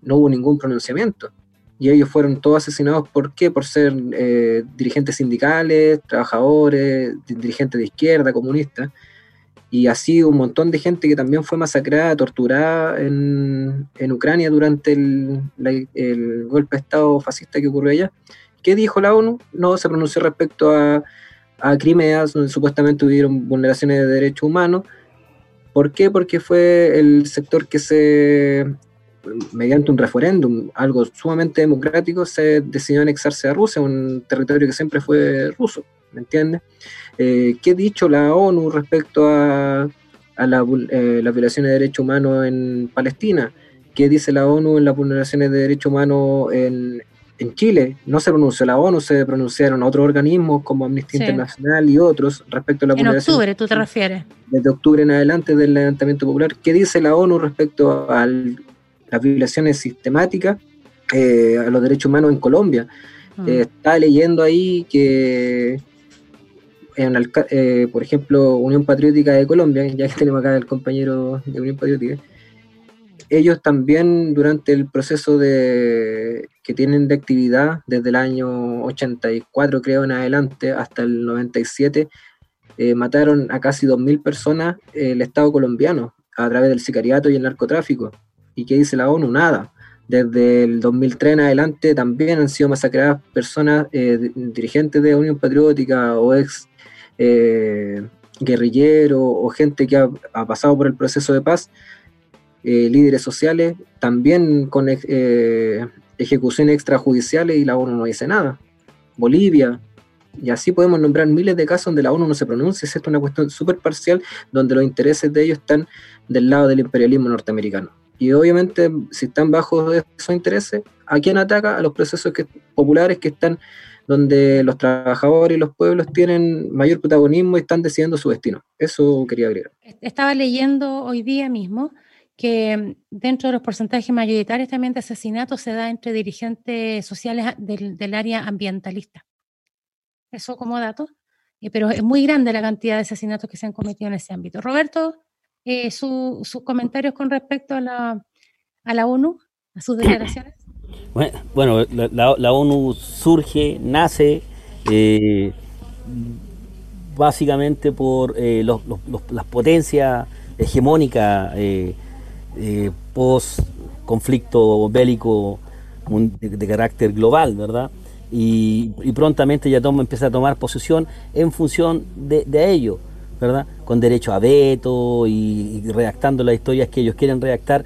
no hubo ningún pronunciamiento. Y ellos fueron todos asesinados, ¿por qué? Por ser eh, dirigentes sindicales, trabajadores, dirigentes de izquierda, comunistas y así un montón de gente que también fue masacrada, torturada en, Ucrania durante el, golpe de Estado fascista que ocurrió allá. ¿Qué dijo la ONU? No se pronunció respecto a, a Crimea, donde supuestamente hubieron vulneraciones de derechos humanos. ¿Por qué? Porque fue el sector que se, mediante un referéndum, algo sumamente democrático, se decidió anexarse a Rusia, un territorio que siempre fue ruso, ¿me entiendes? Eh, ¿Qué ha dicho la ONU respecto a, a la, eh, las violaciones de derechos humanos en Palestina? ¿Qué dice la ONU en las vulneraciones de derechos humanos en, en Chile? No se pronunció la ONU, se pronunciaron otros organismos como Amnistía Internacional y otros respecto a la En octubre, ¿tú te refieres? Desde octubre en adelante del levantamiento popular. ¿Qué dice la ONU respecto a las violaciones sistemáticas eh, a los derechos humanos en Colombia? Mm. está leyendo ahí que eh, por ejemplo, Unión Patriótica de Colombia, ya que tenemos acá el compañero de Unión Patriótica, ellos también durante el proceso de que tienen de actividad desde el año 84 creo en adelante hasta el 97 eh, mataron a casi 2.000 personas el Estado colombiano a través del sicariato y el narcotráfico. ¿Y qué dice la ONU? Nada. Desde el 2003 en adelante también han sido masacradas personas, eh, dirigentes de Unión Patriótica o ex eh, guerrilleros o gente que ha, ha, pasado por el proceso de paz, eh, líderes sociales, también con eh, ejecuciones extrajudiciales y la ONU no dice nada. Bolivia, y así podemos nombrar miles de casos donde la ONU no se pronuncia, es una cuestión súper parcial donde los intereses de ellos están del lado del imperialismo norteamericano. Y obviamente, si están bajo esos intereses, ¿a quién ataca? A los procesos que, populares que están donde los trabajadores y los pueblos tienen mayor protagonismo y están decidiendo su destino. Eso quería agregar. Estaba leyendo hoy día mismo que dentro de los porcentajes mayoritarios también de asesinatos se da entre dirigentes sociales del, del área ambientalista. Eso como dato, eh, pero es muy grande la cantidad de asesinatos que se han cometido en ese ámbito. Roberto, eh, sus comentarios con respecto a la, a la ONU, a sus declaraciones. Bueno, la, la, ONU surge, nace eh, básicamente por eh, los, las potencias hegemónicas eh, post conflicto bélico de, carácter global, ¿verdad? Y, prontamente ya toma, empieza a tomar posesión en función de, de ello. ¿verdad? Con derecho a veto y, redactando las historias que ellos quieren redactar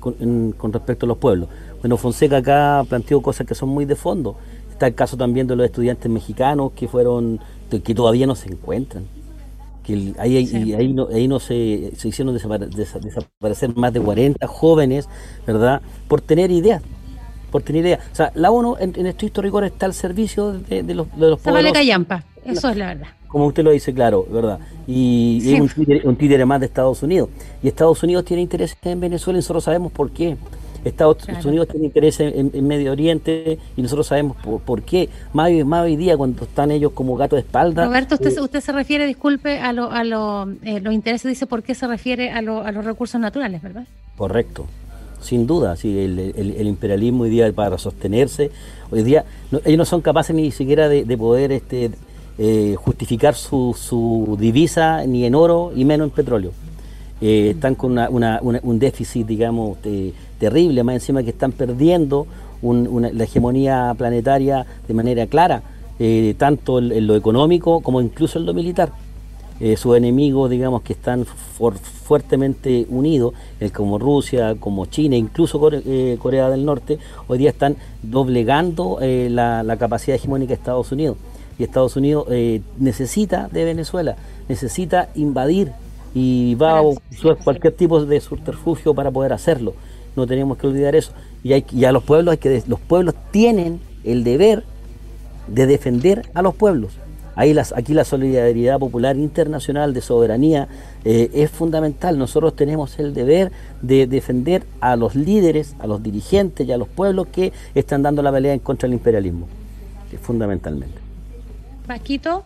con respecto a los pueblos. Bueno, Fonseca acá planteó cosas que son muy de fondo. Está el caso también de los estudiantes mexicanos que fueron, que todavía no se encuentran. Que ahí, ahí, no, ahí no se, se hicieron desaparecer más de 40 jóvenes, ¿verdad? Por tener ideas por tener ideas. O sea, la ONU en, en estricto rigor está al servicio de, los, de los pueblos. callampa, eso es la verdad. Como usted lo dice, claro, ¿verdad? Y, es un títere, un títere, más de Estados Unidos. Y Estados Unidos tiene intereses en Venezuela y nosotros sabemos por qué. Estados Unidos tiene interés en, Medio Oriente y nosotros sabemos por, qué. Más, más, hoy día cuando están ellos como gato de espalda. Roberto, usted, eh, usted se refiere, disculpe, a, lo, a lo, eh, los intereses, dice por qué se refiere a, lo, a los recursos naturales, ¿verdad? Correcto. Sin duda, sí, el, el, imperialismo hoy día para sostenerse, hoy día ellos no son capaces ni siquiera de, poder este, eh, justificar su, su divisa ni en oro y menos en petróleo. Están con una, un déficit, digamos, terrible, más encima que están perdiendo la hegemonía planetaria de manera clara, eh, tanto en, lo económico como incluso en lo militar. Eh, sus enemigos, digamos, que están fuertemente unidos, como Rusia, como China, incluso eh, Corea del Norte, hoy día están doblegando la, capacidad hegemónica de Estados Unidos. Y Estados Unidos necesita de Venezuela, necesita invadir y va a usar cualquier tipo de subterfugio para poder hacerlo no tenemos que olvidar eso. Y, hay, a los pueblos hay que los pueblos tienen el deber de defender a los pueblos. Ahí las, aquí la solidaridad popular internacional de soberanía eh, es fundamental. Nosotros tenemos el deber de defender a los líderes, a los dirigentes y a los pueblos que están dando la pelea en contra del imperialismo, fundamentalmente. Paquito.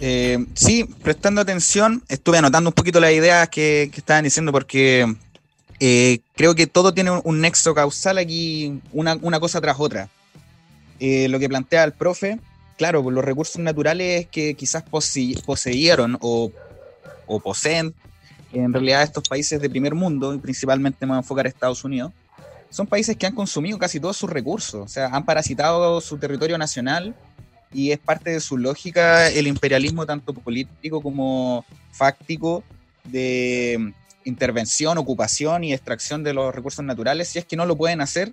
Eh, sí, prestando atención, estuve anotando un poquito las ideas que, estaban diciendo porque eh, creo que todo tiene un, nexo causal aquí, una, cosa tras otra. Eh, lo que plantea el profe, claro, por los recursos naturales que quizás poseyeron o, poseen en realidad estos países de primer mundo, y principalmente me voy a enfocar a Estados Unidos, son países que han consumido casi todos sus recursos, o sea, han parasitado su territorio nacional y es parte de su lógica el imperialismo tanto político como fáctico de intervención, ocupación y extracción de los recursos naturales, si es que no lo pueden hacer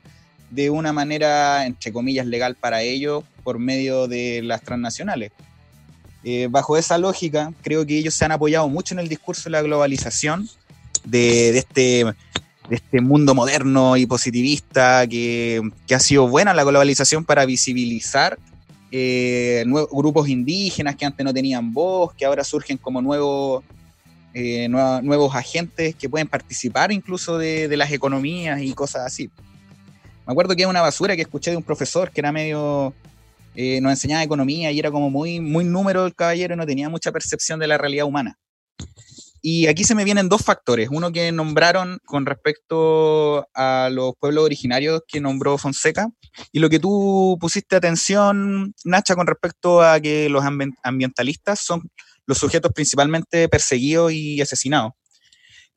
de una manera, entre comillas, legal para ellos por medio de las transnacionales. Eh, bajo esa lógica, creo que ellos se han apoyado mucho en el discurso de la globalización, de, este, de este mundo moderno y positivista, que, ha sido buena la globalización para visibilizar eh, grupos indígenas que antes no tenían voz, que ahora surgen como nuevos eh, nuevos agentes que pueden participar incluso de, las economías y cosas así. Me acuerdo que era una basura que escuché de un profesor que era medio, eh, nos enseñaba economía y era como muy, muy número el caballero y no tenía mucha percepción de la realidad humana. Y aquí se me vienen dos factores. Uno que nombraron con respecto a los pueblos originarios que nombró Fonseca y lo que tú pusiste atención, Nacha, con respecto a que los ambientalistas son los sujetos principalmente perseguidos y asesinados.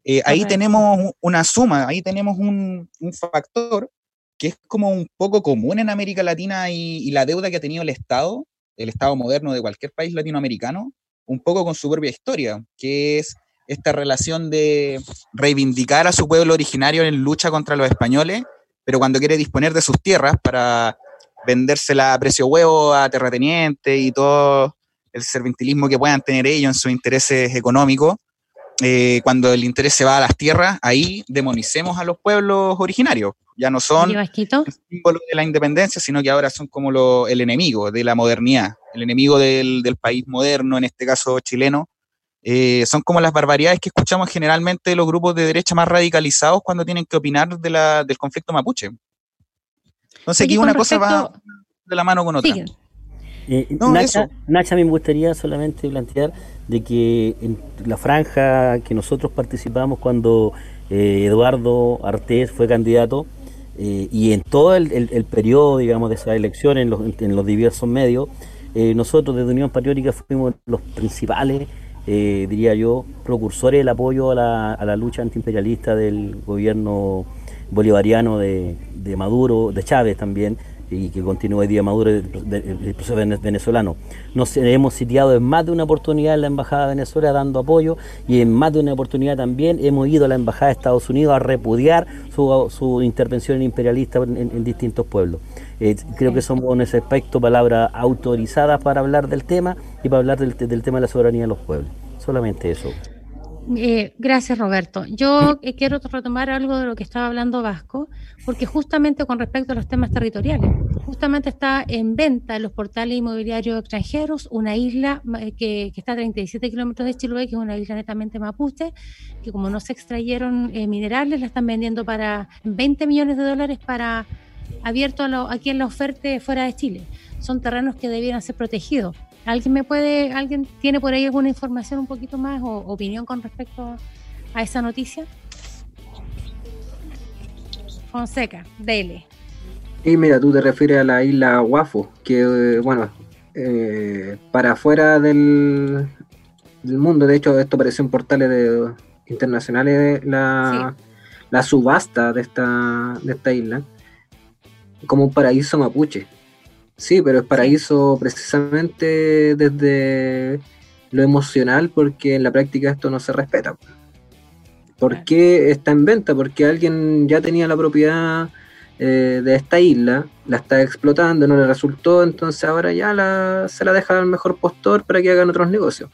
Eh, ahí tenemos una suma, ahí tenemos un, factor que es como un poco común en América Latina y, la deuda que ha tenido el Estado el Estado moderno de cualquier país latinoamericano, un poco con su propia historia, que es esta relación de reivindicar a su pueblo originario en lucha contra los españoles, pero cuando quiere disponer de sus tierras para vendérsela a precio huevo a terratenientes y todo el servitilismo que puedan tener ellos en sus intereses económicos, eh, cuando el interés se va a las tierras, ahí demonicemos a los pueblos originarios. Ya no son el símbolo de la independencia, sino que ahora son como lo, el enemigo de la modernidad, el enemigo del, del país moderno, en este caso chileno. Eh, son como las barbaridades que escuchamos generalmente de los grupos de derecha más radicalizados cuando tienen que opinar de la, del conflicto mapuche. Entonces aquí una cosa va de la mano con otra. Eh, Nacha, Nacha, me gustaría solamente plantear de que en la franja que nosotros participamos cuando eh, Eduardo Artés fue candidato eh, y en todo el, periodo, digamos, de esa elección en los, en los diversos medios, nosotros desde Unión Patriótica fuimos los principales, diría yo, precursores del apoyo a la, a la lucha antiimperialista del gobierno bolivariano de, de Maduro, de Chávez también, y que continúe hoy día Maduro el, proceso venezolano. Nos hemos sitiado en más de una oportunidad en la Embajada de Venezuela dando apoyo y en más de una oportunidad también hemos ido a la Embajada de Estados Unidos a repudiar su, intervención imperialista en, distintos pueblos. Eh, creo que somos en ese aspecto palabras autorizadas para hablar del tema y para hablar del, del tema de la soberanía de los pueblos. Solamente eso. Eh, gracias, Roberto. Yo eh, quiero retomar algo de lo que estaba hablando Vasco, porque justamente con respecto a los temas territoriales, justamente está en venta en los portales inmobiliarios extranjeros una isla eh, que, está a 37 kilómetros de Chiloé, que es una isla netamente mapuche, que como no se extrayeron minerales, la están vendiendo para 20 millones de dólares para abierto aquí en la oferta fuera de Chile. Son terrenos que debieran ser protegidos ¿Alguien me puede, alguien tiene por ahí alguna información un poquito más o opinión con respecto a esa noticia? Fonseca, dele. Y mira, tú te refieres a la isla Guafo, que bueno, eh, para afuera del, del, mundo, de hecho esto apareció en portales de, internacionales, la, la subasta de esta, de esta isla, como un paraíso mapuche. Sí, pero es paraíso precisamente desde lo emocional porque en la práctica esto no se respeta. ¿Por qué está en venta? Porque alguien ya tenía la propiedad eh, de esta isla, la está explotando, no le resultó, entonces ahora ya la, se la deja al mejor postor para que hagan otros negocios.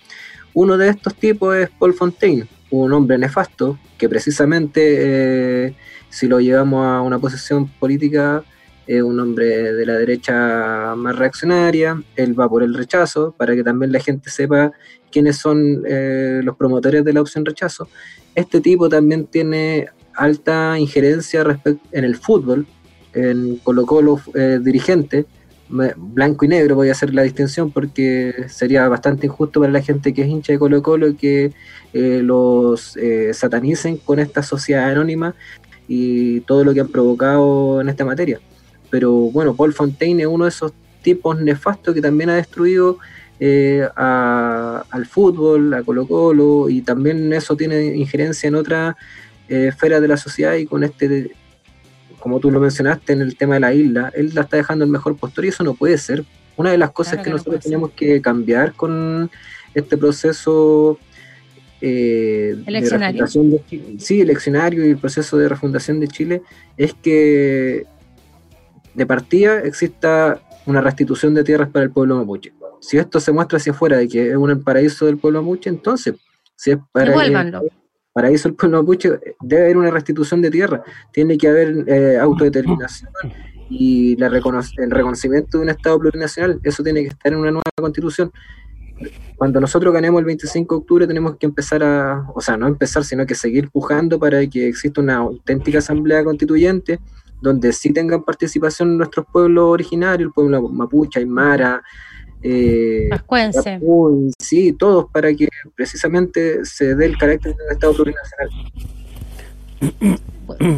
Uno de estos tipos es Paul Fontaine, un hombre nefasto que precisamente eh, si lo llevamos a una posición política es un hombre de la derecha más reaccionaria, él va por el rechazo, para que también la gente sepa quiénes son eh, los promotores de la opción rechazo. Este tipo también tiene alta injerencia en el fútbol, en Colo Colo eh, dirigente, blanco y negro voy a hacer la distinción porque sería bastante injusto para la gente que es hincha de Colo Colo que eh, los satanicen con esta sociedad anónima y todo lo que han provocado en esta materia pero bueno, Paul Fontaine es uno de esos tipos nefastos que también ha destruido eh, al fútbol, a Colo Colo, y también eso tiene injerencia en otras eh, esferas de la sociedad y con este, como tú lo mencionaste en el tema de la isla, él la está dejando en mejor postor y eso no puede ser. Una de las cosas que, nosotros tenemos que cambiar con este proceso eh, eleccionario. sí, eleccionario y el proceso de refundación de Chile es que de partida exista una restitución de tierras para el pueblo mapuche. Si esto se muestra hacia afuera de que es un paraíso del pueblo mapuche, entonces, si es para, paraíso del pueblo mapuche, debe haber una restitución de tierra, tiene que haber eh, autodeterminación y la el reconocimiento de un Estado plurinacional, eso tiene que estar en una nueva constitución. Cuando nosotros ganemos el 25 de octubre tenemos que empezar a, o sea, no empezar, sino que seguir pujando para que exista una auténtica asamblea constituyente donde sí tengan participación nuestros pueblos originarios, el pueblo mapuche, aymara, eh, sí, todos, para que precisamente se dé el carácter de un Estado plurinacional.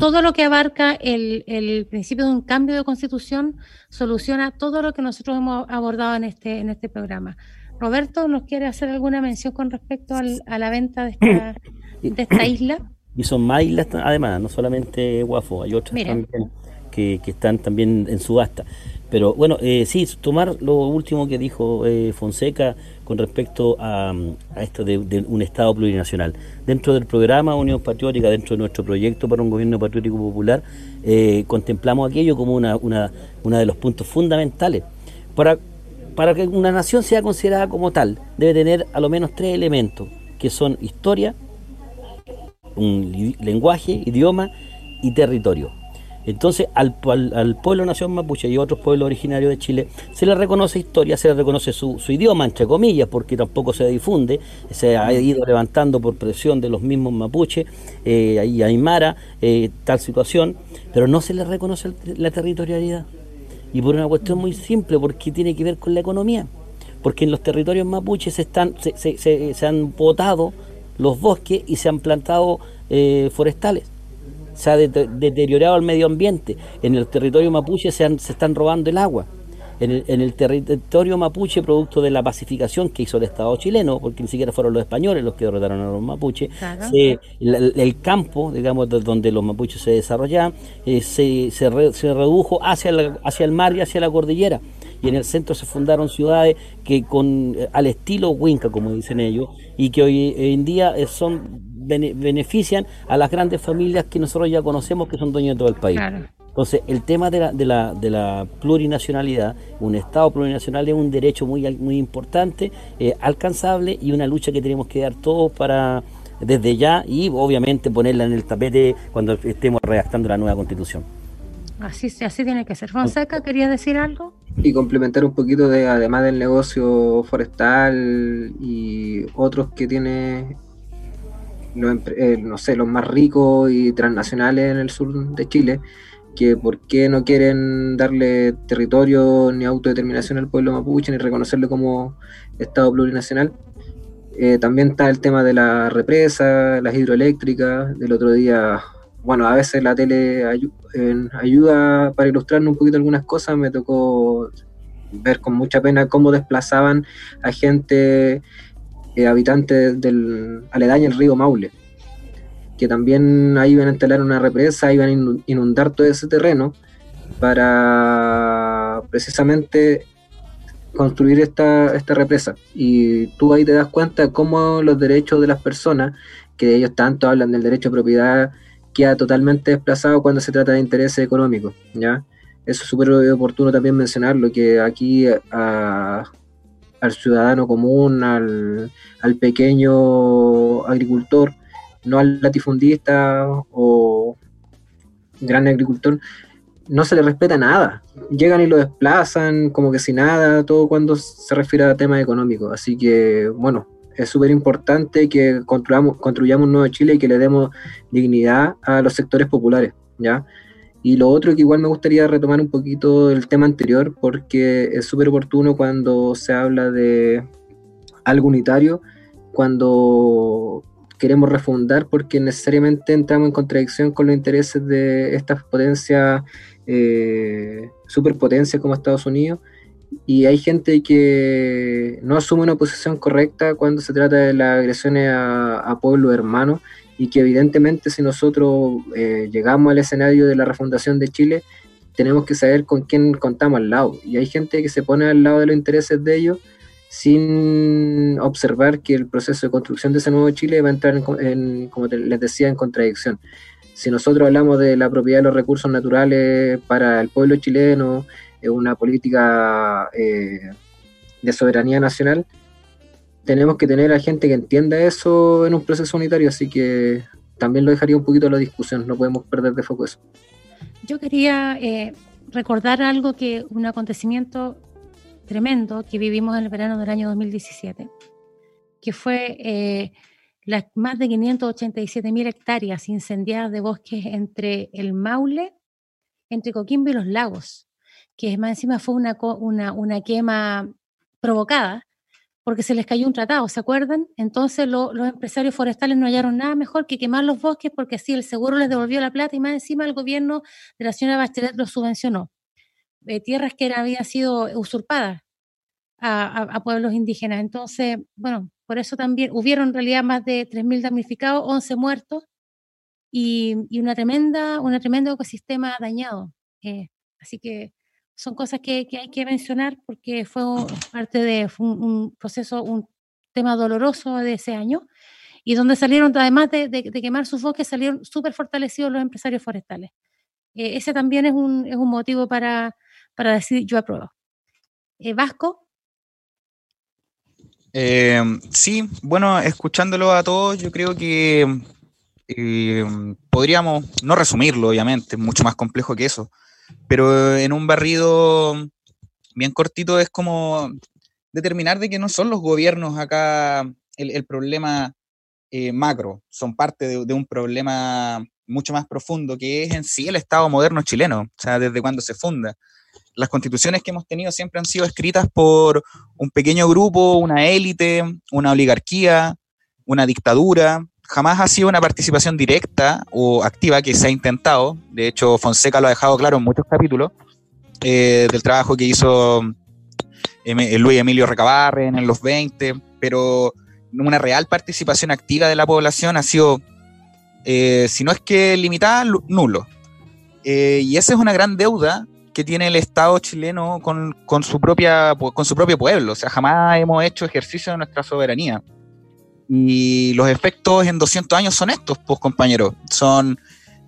Todo lo que abarca el, el, principio de un cambio de constitución soluciona todo lo que nosotros hemos abordado en este, en este programa. Roberto, ¿nos quiere hacer alguna mención con respecto a la venta de esta, de esta isla? Y son más islas, además, no solamente Guafo, hay otras también que, están también en subasta. Pero bueno, eh, sí, tomar lo último que dijo eh, Fonseca con respecto a, esto de, un Estado plurinacional. Dentro del programa Unión Patriótica, dentro de nuestro proyecto para un gobierno patriótico popular, eh, contemplamos aquello como una, una, una de los puntos fundamentales. Para, para que una nación sea considerada como tal, debe tener a lo menos tres elementos, que son historia, un lenguaje, idioma y territorio. Entonces, al, pueblo nación mapuche y otros pueblos originarios de Chile se le reconoce historia, se le reconoce su, idioma, entre comillas, porque tampoco se difunde, se ha ido levantando por presión de los mismos mapuches eh, y aymara eh, tal situación, pero no se le reconoce la territorialidad. Y por una cuestión muy simple, porque tiene que ver con la economía. Porque en los territorios mapuches se, están, se, se, han botado los bosques y se han plantado eh, forestales se ha deteriorado el medio ambiente. En el territorio mapuche se, se están robando el agua. En el, territorio mapuche, producto de la pacificación que hizo el Estado chileno, porque ni siquiera fueron los españoles los que derrotaron a los mapuches, el, campo, digamos, donde los mapuches se desarrollaban, eh, se, se, redujo hacia, hacia el mar y hacia la cordillera y en el centro se fundaron ciudades que con eh, al estilo Huinca, como dicen ellos, y que hoy en día eh, son benefician a las grandes familias que nosotros ya conocemos que son dueños de todo el país. Entonces, el tema de la, de, la, de la plurinacionalidad, un Estado plurinacional es un derecho muy, muy importante, eh, alcanzable y una lucha que tenemos que dar todos para desde ya y obviamente ponerla en el tapete cuando estemos redactando la nueva constitución. Así, así tiene que ser. Fonseca, ¿querías decir algo? Y complementar un poquito de, además del negocio forestal y otros que tiene los, eh, no sé, los más ricos y transnacionales en el sur de Chile, que por qué no quieren darle territorio ni autodeterminación al pueblo mapuche ni reconocerlo como Estado plurinacional. Eh, también está el tema de la represa, las hidroeléctricas. Del otro día, bueno, a veces la tele ayuda para ilustrarnos un poquito algunas cosas. Me tocó ver con mucha pena cómo desplazaban a gente eh, habitantes del aledaño el río Maule, que también ahí iban a instalar una represa, iban a inundar todo ese terreno para precisamente construir esta, esta represa. Y tú ahí te das cuenta cómo los derechos de las personas, que ellos tanto hablan del derecho a propiedad, queda totalmente desplazado cuando se trata de intereses económicos, ¿ya? Eso es súper oportuno también mencionarlo, que aquí al ciudadano común, al, pequeño agricultor, no al latifundista o gran agricultor, no se le respeta nada. Llegan y lo desplazan como que sin nada, todo cuando se refiere a temas económicos. Así que, bueno, es súper importante que construyamos, construyamos un nuevo Chile y que le demos dignidad a los sectores populares, ¿ya? Y lo otro que igual me gustaría retomar un poquito el tema anterior, porque es súper oportuno cuando se habla de algo unitario, cuando queremos refundar, porque necesariamente entramos en contradicción con los intereses de estas potencias, eh, superpotencias como Estados Unidos, y hay gente que no asume una posición correcta cuando se trata de las agresiones a, a pueblos hermanos y que evidentemente si nosotros eh, llegamos al escenario de la refundación de Chile, tenemos que saber con quién contamos al lado. Y hay gente que se pone al lado de los intereses de ellos sin observar que el proceso de construcción de ese nuevo Chile va a entrar, en, como les decía, en contradicción. Si nosotros hablamos de la propiedad de los recursos naturales para el pueblo chileno, es una política eh, de soberanía nacional, tenemos que tener a gente que entienda eso en un proceso unitario, así que también lo dejaría un poquito a la discusión, no podemos perder de foco eso. Yo quería eh, recordar algo que, un acontecimiento tremendo que vivimos en el verano del año 2017, que fue eh, las más de 587 mil hectáreas incendiadas de bosques entre el Maule, entre Coquimbo y los lagos, que más encima fue una, una, una quema provocada porque se les cayó un tratado, ¿se acuerdan? Entonces los empresarios forestales no hallaron nada mejor que quemar los bosques porque así el seguro les devolvió la plata y más encima el gobierno de la señora Bachelet los subvencionó. Eh, tierras que habían sido usurpadas a, pueblos indígenas. Entonces, bueno, por eso también hubieron en realidad más de 3.000 damnificados, 11 muertos y, una tremenda, un tremendo ecosistema dañado. Eh, así que son cosas que, hay que mencionar porque fue parte de un, proceso, un tema doloroso de ese año y donde salieron, además de, quemar sus bosques, salieron súper fortalecidos los empresarios forestales. Eh, ese también es un, es un motivo para, para decir yo apruebo. Eh, Vasco. Em, sí, bueno, escuchándolo a todos, yo creo que em, podríamos no resumirlo, obviamente, mucho más complejo que eso, pero en un barrido bien cortito es como determinar de que no son los gobiernos acá el, problema eh, macro, son parte de, un problema mucho más profundo que es en sí el Estado moderno chileno, o sea, desde cuando se funda las constituciones que hemos tenido siempre han sido escritas por un pequeño grupo, una élite, una oligarquía, una dictadura. Jamás ha sido una participación directa o activa que se ha intentado. De hecho, Fonseca lo ha dejado claro en muchos capítulos eh, del trabajo que hizo eh, Luis Emilio Recabarren en los 20, pero una real participación activa de la población ha sido, eh, si no es que limitada, nulo. y esa es una gran deuda que tiene el Estado chileno con, su propia, con su propio pueblo. O sea, jamás hemos hecho ejercicio de nuestra soberanía. Y los efectos en 200 años son estos, pues compañeros. Son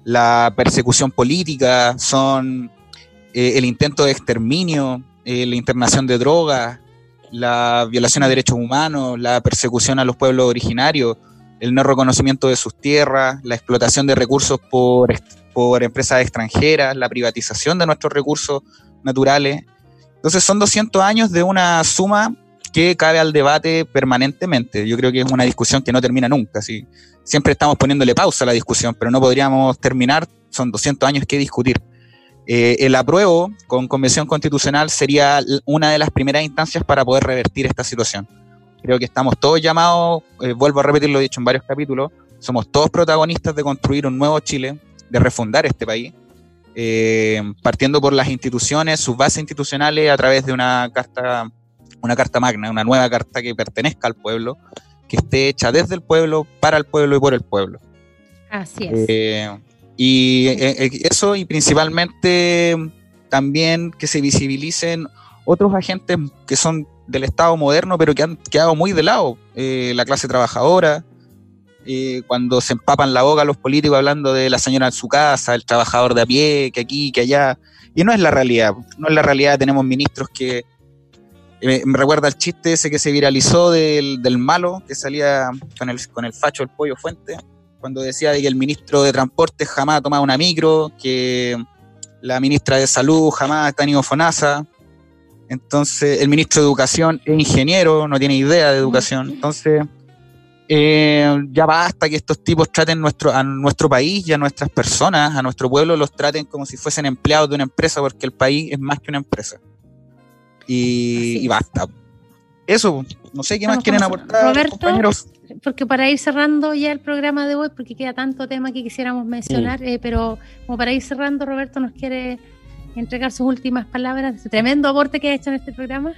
la persecución política, son eh, el intento de exterminio, eh, la internación de drogas, la violación a derechos humanos, la persecución a los pueblos originarios, el no reconocimiento de sus tierras, la explotación de recursos por por empresas extranjeras, la privatización de nuestros recursos naturales. Entonces son 200 años de una suma que cabe al debate permanentemente. Yo creo que es una discusión que no termina nunca. ¿sí? Siempre estamos poniéndole pausa a la discusión, pero no podríamos terminar. Son 200 años que discutir. Eh, el apruebo con convención constitucional sería una de las primeras instancias para poder revertir esta situación. Creo que estamos todos llamados, eh, vuelvo a repetir lo dicho en varios capítulos, somos todos protagonistas de construir un nuevo Chile, de refundar este país, eh, partiendo por las instituciones, sus bases institucionales a través de una carta, una carta magna, una nueva carta que pertenezca al pueblo, que esté hecha desde el pueblo, para el pueblo y por el pueblo. Así es. Eh, y eh, eso, y principalmente también que se visibilicen otros agentes que son del Estado moderno, pero que han quedado muy de lado, la clase trabajadora, eh, cuando se empapan la boca los políticos hablando de la señora en su casa, el trabajador de a pie, que aquí, que allá. Y no es la realidad. No es la realidad. Tenemos ministros que. Me recuerda el chiste ese que se viralizó del, del, malo que salía con el, con el facho del pollo fuente, cuando decía de que el ministro de Transporte jamás ha tomado una micro, que la ministra de Salud jamás ha tenido FONASA. Entonces, el ministro de Educación es ingeniero, no tiene idea de educación. Entonces eh, ya basta que estos tipos traten nuestro, a nuestro país y a nuestras personas, a nuestro pueblo, los traten como si fuesen empleados de una empresa, porque el país es más que una empresa. Y, basta. Eso, no sé qué más quieren aportar, Roberto, compañeros. Porque para ir cerrando ya el programa de hoy, porque queda tanto tema que quisiéramos mencionar, eh, pero como para ir cerrando, Roberto nos quiere entregar sus últimas palabras, ese tremendo aporte que ha hecho en este programa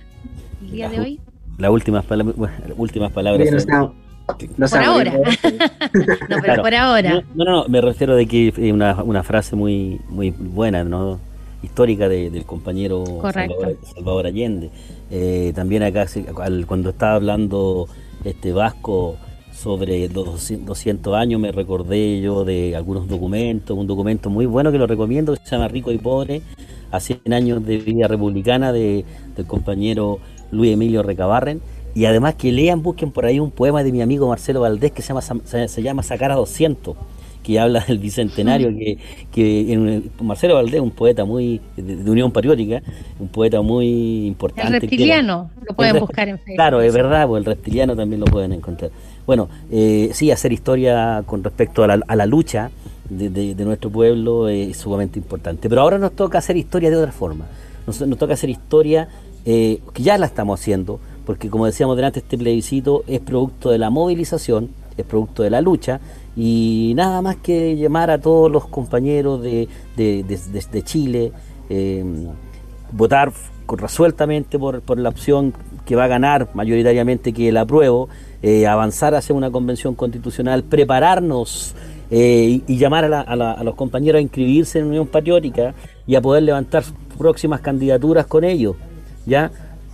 el día de hoy. Las últimas, últimas palabras. No por ahora. no, pero por ahora. No, no, no, me refiero de que es una, una frase muy, muy buena, ¿no? Histórica del compañero Salvador, Allende. Eh, también acá, cuando estaba hablando este Vasco sobre los 200 años, me recordé yo de algunos documentos, un documento muy bueno que lo recomiendo, que se llama Rico y Pobre, a 100 años de vida republicana de, del compañero Luis Emilio Recabarren. Y además que lean, busquen por ahí un poema de mi amigo Marcelo Valdés que se llama, se, llama Sacar a 200, que habla del bicentenario, que, que Marcelo Valdés, un poeta muy de, Unión Patriótica, un poeta muy importante. El reptiliano, lo pueden buscar en Facebook. Claro, es verdad, pues el reptiliano también lo pueden encontrar. Bueno, eh, sí, hacer historia con respecto a la, lucha de, nuestro pueblo es sumamente importante. Pero ahora nos toca hacer historia de otra forma. Nos, toca hacer historia eh, que ya la estamos haciendo, porque como decíamos delante, este plebiscito es producto de la movilización, es producto de la lucha, y nada más que llamar a todos los compañeros de, de, Chile, eh, votar resueltamente por, por, la opción que va a ganar mayoritariamente que el apruebo, eh, avanzar hacia una convención constitucional, prepararnos eh, y, llamar a, a, los compañeros a inscribirse en Unión Patriótica y a poder levantar próximas candidaturas con ellos, ¿ya?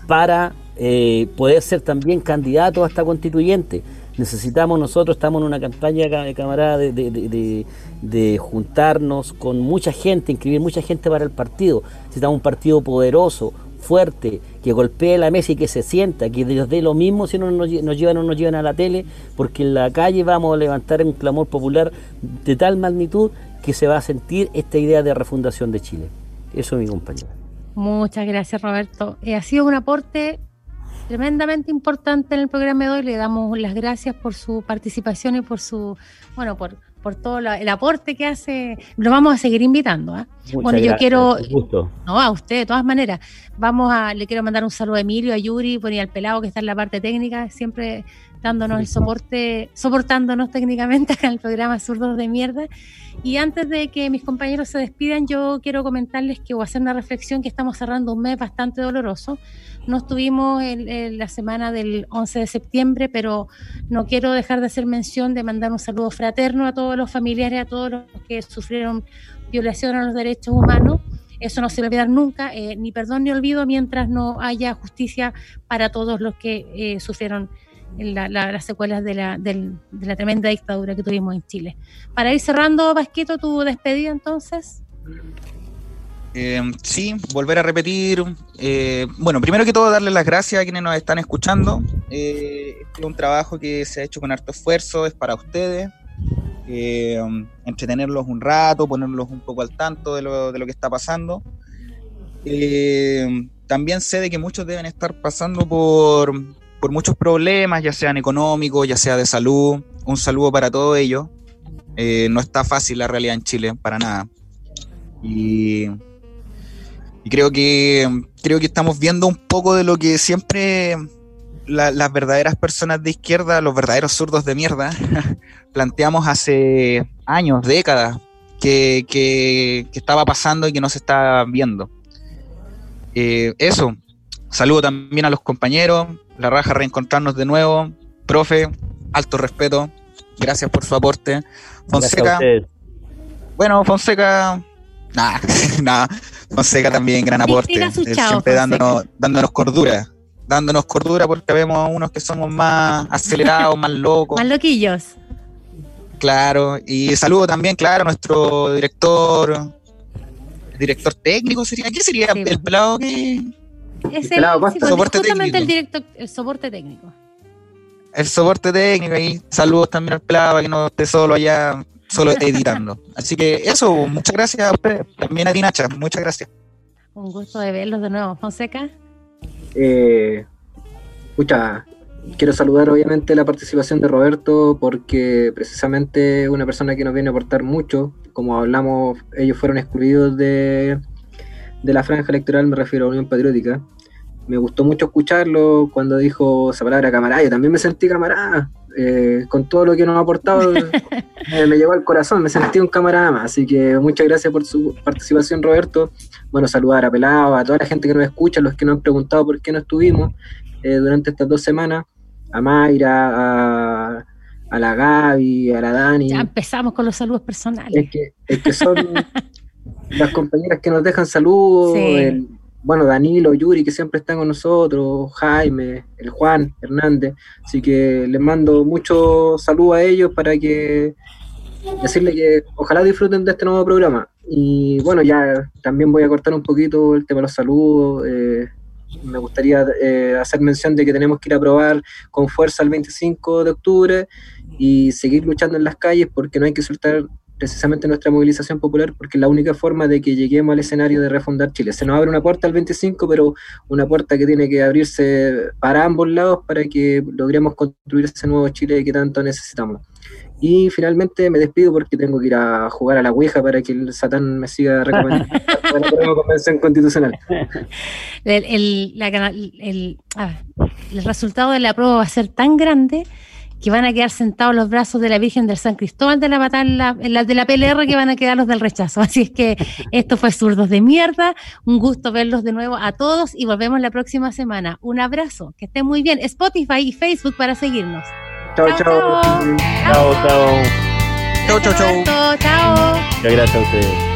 Para eh, poder ser también candidatos a esta constituyente. Necesitamos nosotros, estamos en una campaña, camarada, de, de, de, juntarnos con mucha gente, inscribir mucha gente para el partido. Necesitamos un partido poderoso, fuerte, que golpee la mesa y que se sienta, que nos dé lo mismo si no nos, llevan o no nos llevan a la tele, porque en la calle vamos a levantar un clamor popular de tal magnitud que se va a sentir esta idea de refundación de Chile. Eso, mi compañero. Muchas gracias, Roberto. Eh, ha sido un aporte tremendamente importante en el programa de hoy. Le damos las gracias por su participación y por su, bueno, por, por todo el aporte que hace. Lo vamos a seguir invitando. ¿ah? Bueno, yo quiero. No, a usted, de todas maneras. Vamos a, le quiero mandar un saludo a Emilio, a Yuri, y al pelado que está en la parte técnica, siempre dándonos el soporte, soportándonos técnicamente acá en el programa Zurdos de Mierda. Y antes de que mis compañeros se despidan, yo quiero comentarles que voy a hacer una reflexión que estamos cerrando un mes bastante doloroso. No estuvimos en, la semana del 11 de septiembre, pero no quiero dejar de hacer mención de mandar un saludo fraterno a todos los familiares, a todos los que sufrieron violación a los derechos humanos. Eso no se va a olvidar nunca, eh, ni perdón ni olvido, mientras no haya justicia para todos los que eh, sufrieron las secuelas de la, de la tremenda dictadura que tuvimos en Chile. Para ir cerrando, Vasquito, tu despedida entonces. Eh, sí, volver a repetir. Eh, bueno, primero que todo, darle las gracias a quienes nos están escuchando. Eh, este es un trabajo que se ha hecho con harto esfuerzo, es para ustedes. entretenerlos un rato, ponerlos un poco al tanto de lo, que está pasando. también sé de que muchos deben estar pasando por, por muchos problemas, ya sean económicos, ya sea de salud. Un saludo para todos ellos. no está fácil la realidad en Chile, para nada. Y y creo que, creo que estamos viendo un poco de lo que siempre las verdaderas personas de izquierda, los verdaderos zurdos de mierda, planteamos hace años, décadas, que, que, estaba pasando y que no se está viendo. Eh, eso, saludo también a los compañeros, la raja reencontrarnos de nuevo, profe, alto respeto, gracias por su aporte. Fonseca, bueno, Fonseca, nada, nada, Fonseca también, gran aporte. siempre dándonos, dándonos cordura. Dándonos cordura porque vemos unos que somos más acelerados, más locos. Más loquillos. Claro. Y saludo también, claro, a nuestro director. Director técnico sería. ¿Qué sería el pelado que.? Es el, soporte técnico. el director, el soporte técnico. El soporte técnico y saludos también al pelado que no esté solo allá solo editando. Así que eso, muchas gracias a ustedes, también a ti Nacha, muchas gracias. Un gusto de verlos de nuevo. Fonseca. Eh, quiero saludar obviamente la participación de Roberto porque precisamente una persona que nos viene a aportar mucho, como hablamos, ellos fueron excluidos de, de la franja electoral, me refiero a Unión Patriótica. Me gustó mucho escucharlo cuando dijo esa palabra camarada, yo también me sentí camarada, eh, con todo lo que nos ha aportado, eh, me llegó al corazón, me sentí un camarada más. Así que muchas gracias por su participación, Roberto. Bueno, saludar a Pelado, a toda la gente que nos escucha, los que nos han preguntado por qué no estuvimos eh, durante estas dos semanas, a Mayra, a, la Gaby, a la Dani. Ya empezamos con los saludos personales. Es que, es que son las compañeras que nos dejan saludos bueno, Danilo, Yuri, que siempre están con nosotros, Jaime, el Juan, Hernández. Así que les mando mucho saludo a ellos para que decirle que ojalá disfruten de este nuevo programa. Y bueno, ya también voy a cortar un poquito el tema de los saludos. Eh, me gustaría eh, hacer mención de que tenemos que ir a probar con fuerza el 25 de octubre y seguir luchando en las calles porque no hay que soltar precisamente nuestra movilización popular, porque es la única forma de que lleguemos al escenario de refundar Chile. Se nos abre una puerta al 25, pero una puerta que tiene que abrirse para ambos lados para que logremos construir ese nuevo Chile que tanto necesitamos. Y finalmente me despido porque tengo que ir a jugar a la Ouija para que el Satán me siga recomendando la convención constitucional. El, el, el resultado de la prueba va a ser tan grande que van a quedar sentados los brazos de la Virgen del San Cristóbal de la batalla, de la PLR, que van a quedar los del rechazo. Así es que esto fue Zurdos de Mierda. Un gusto verlos de nuevo a todos y volvemos la próxima semana. Un abrazo, que estén muy bien. Spotify y Facebook para seguirnos. Chao, chao. Chao, chao. Chao, chao, chao. Chao. Muchas gracias a ustedes.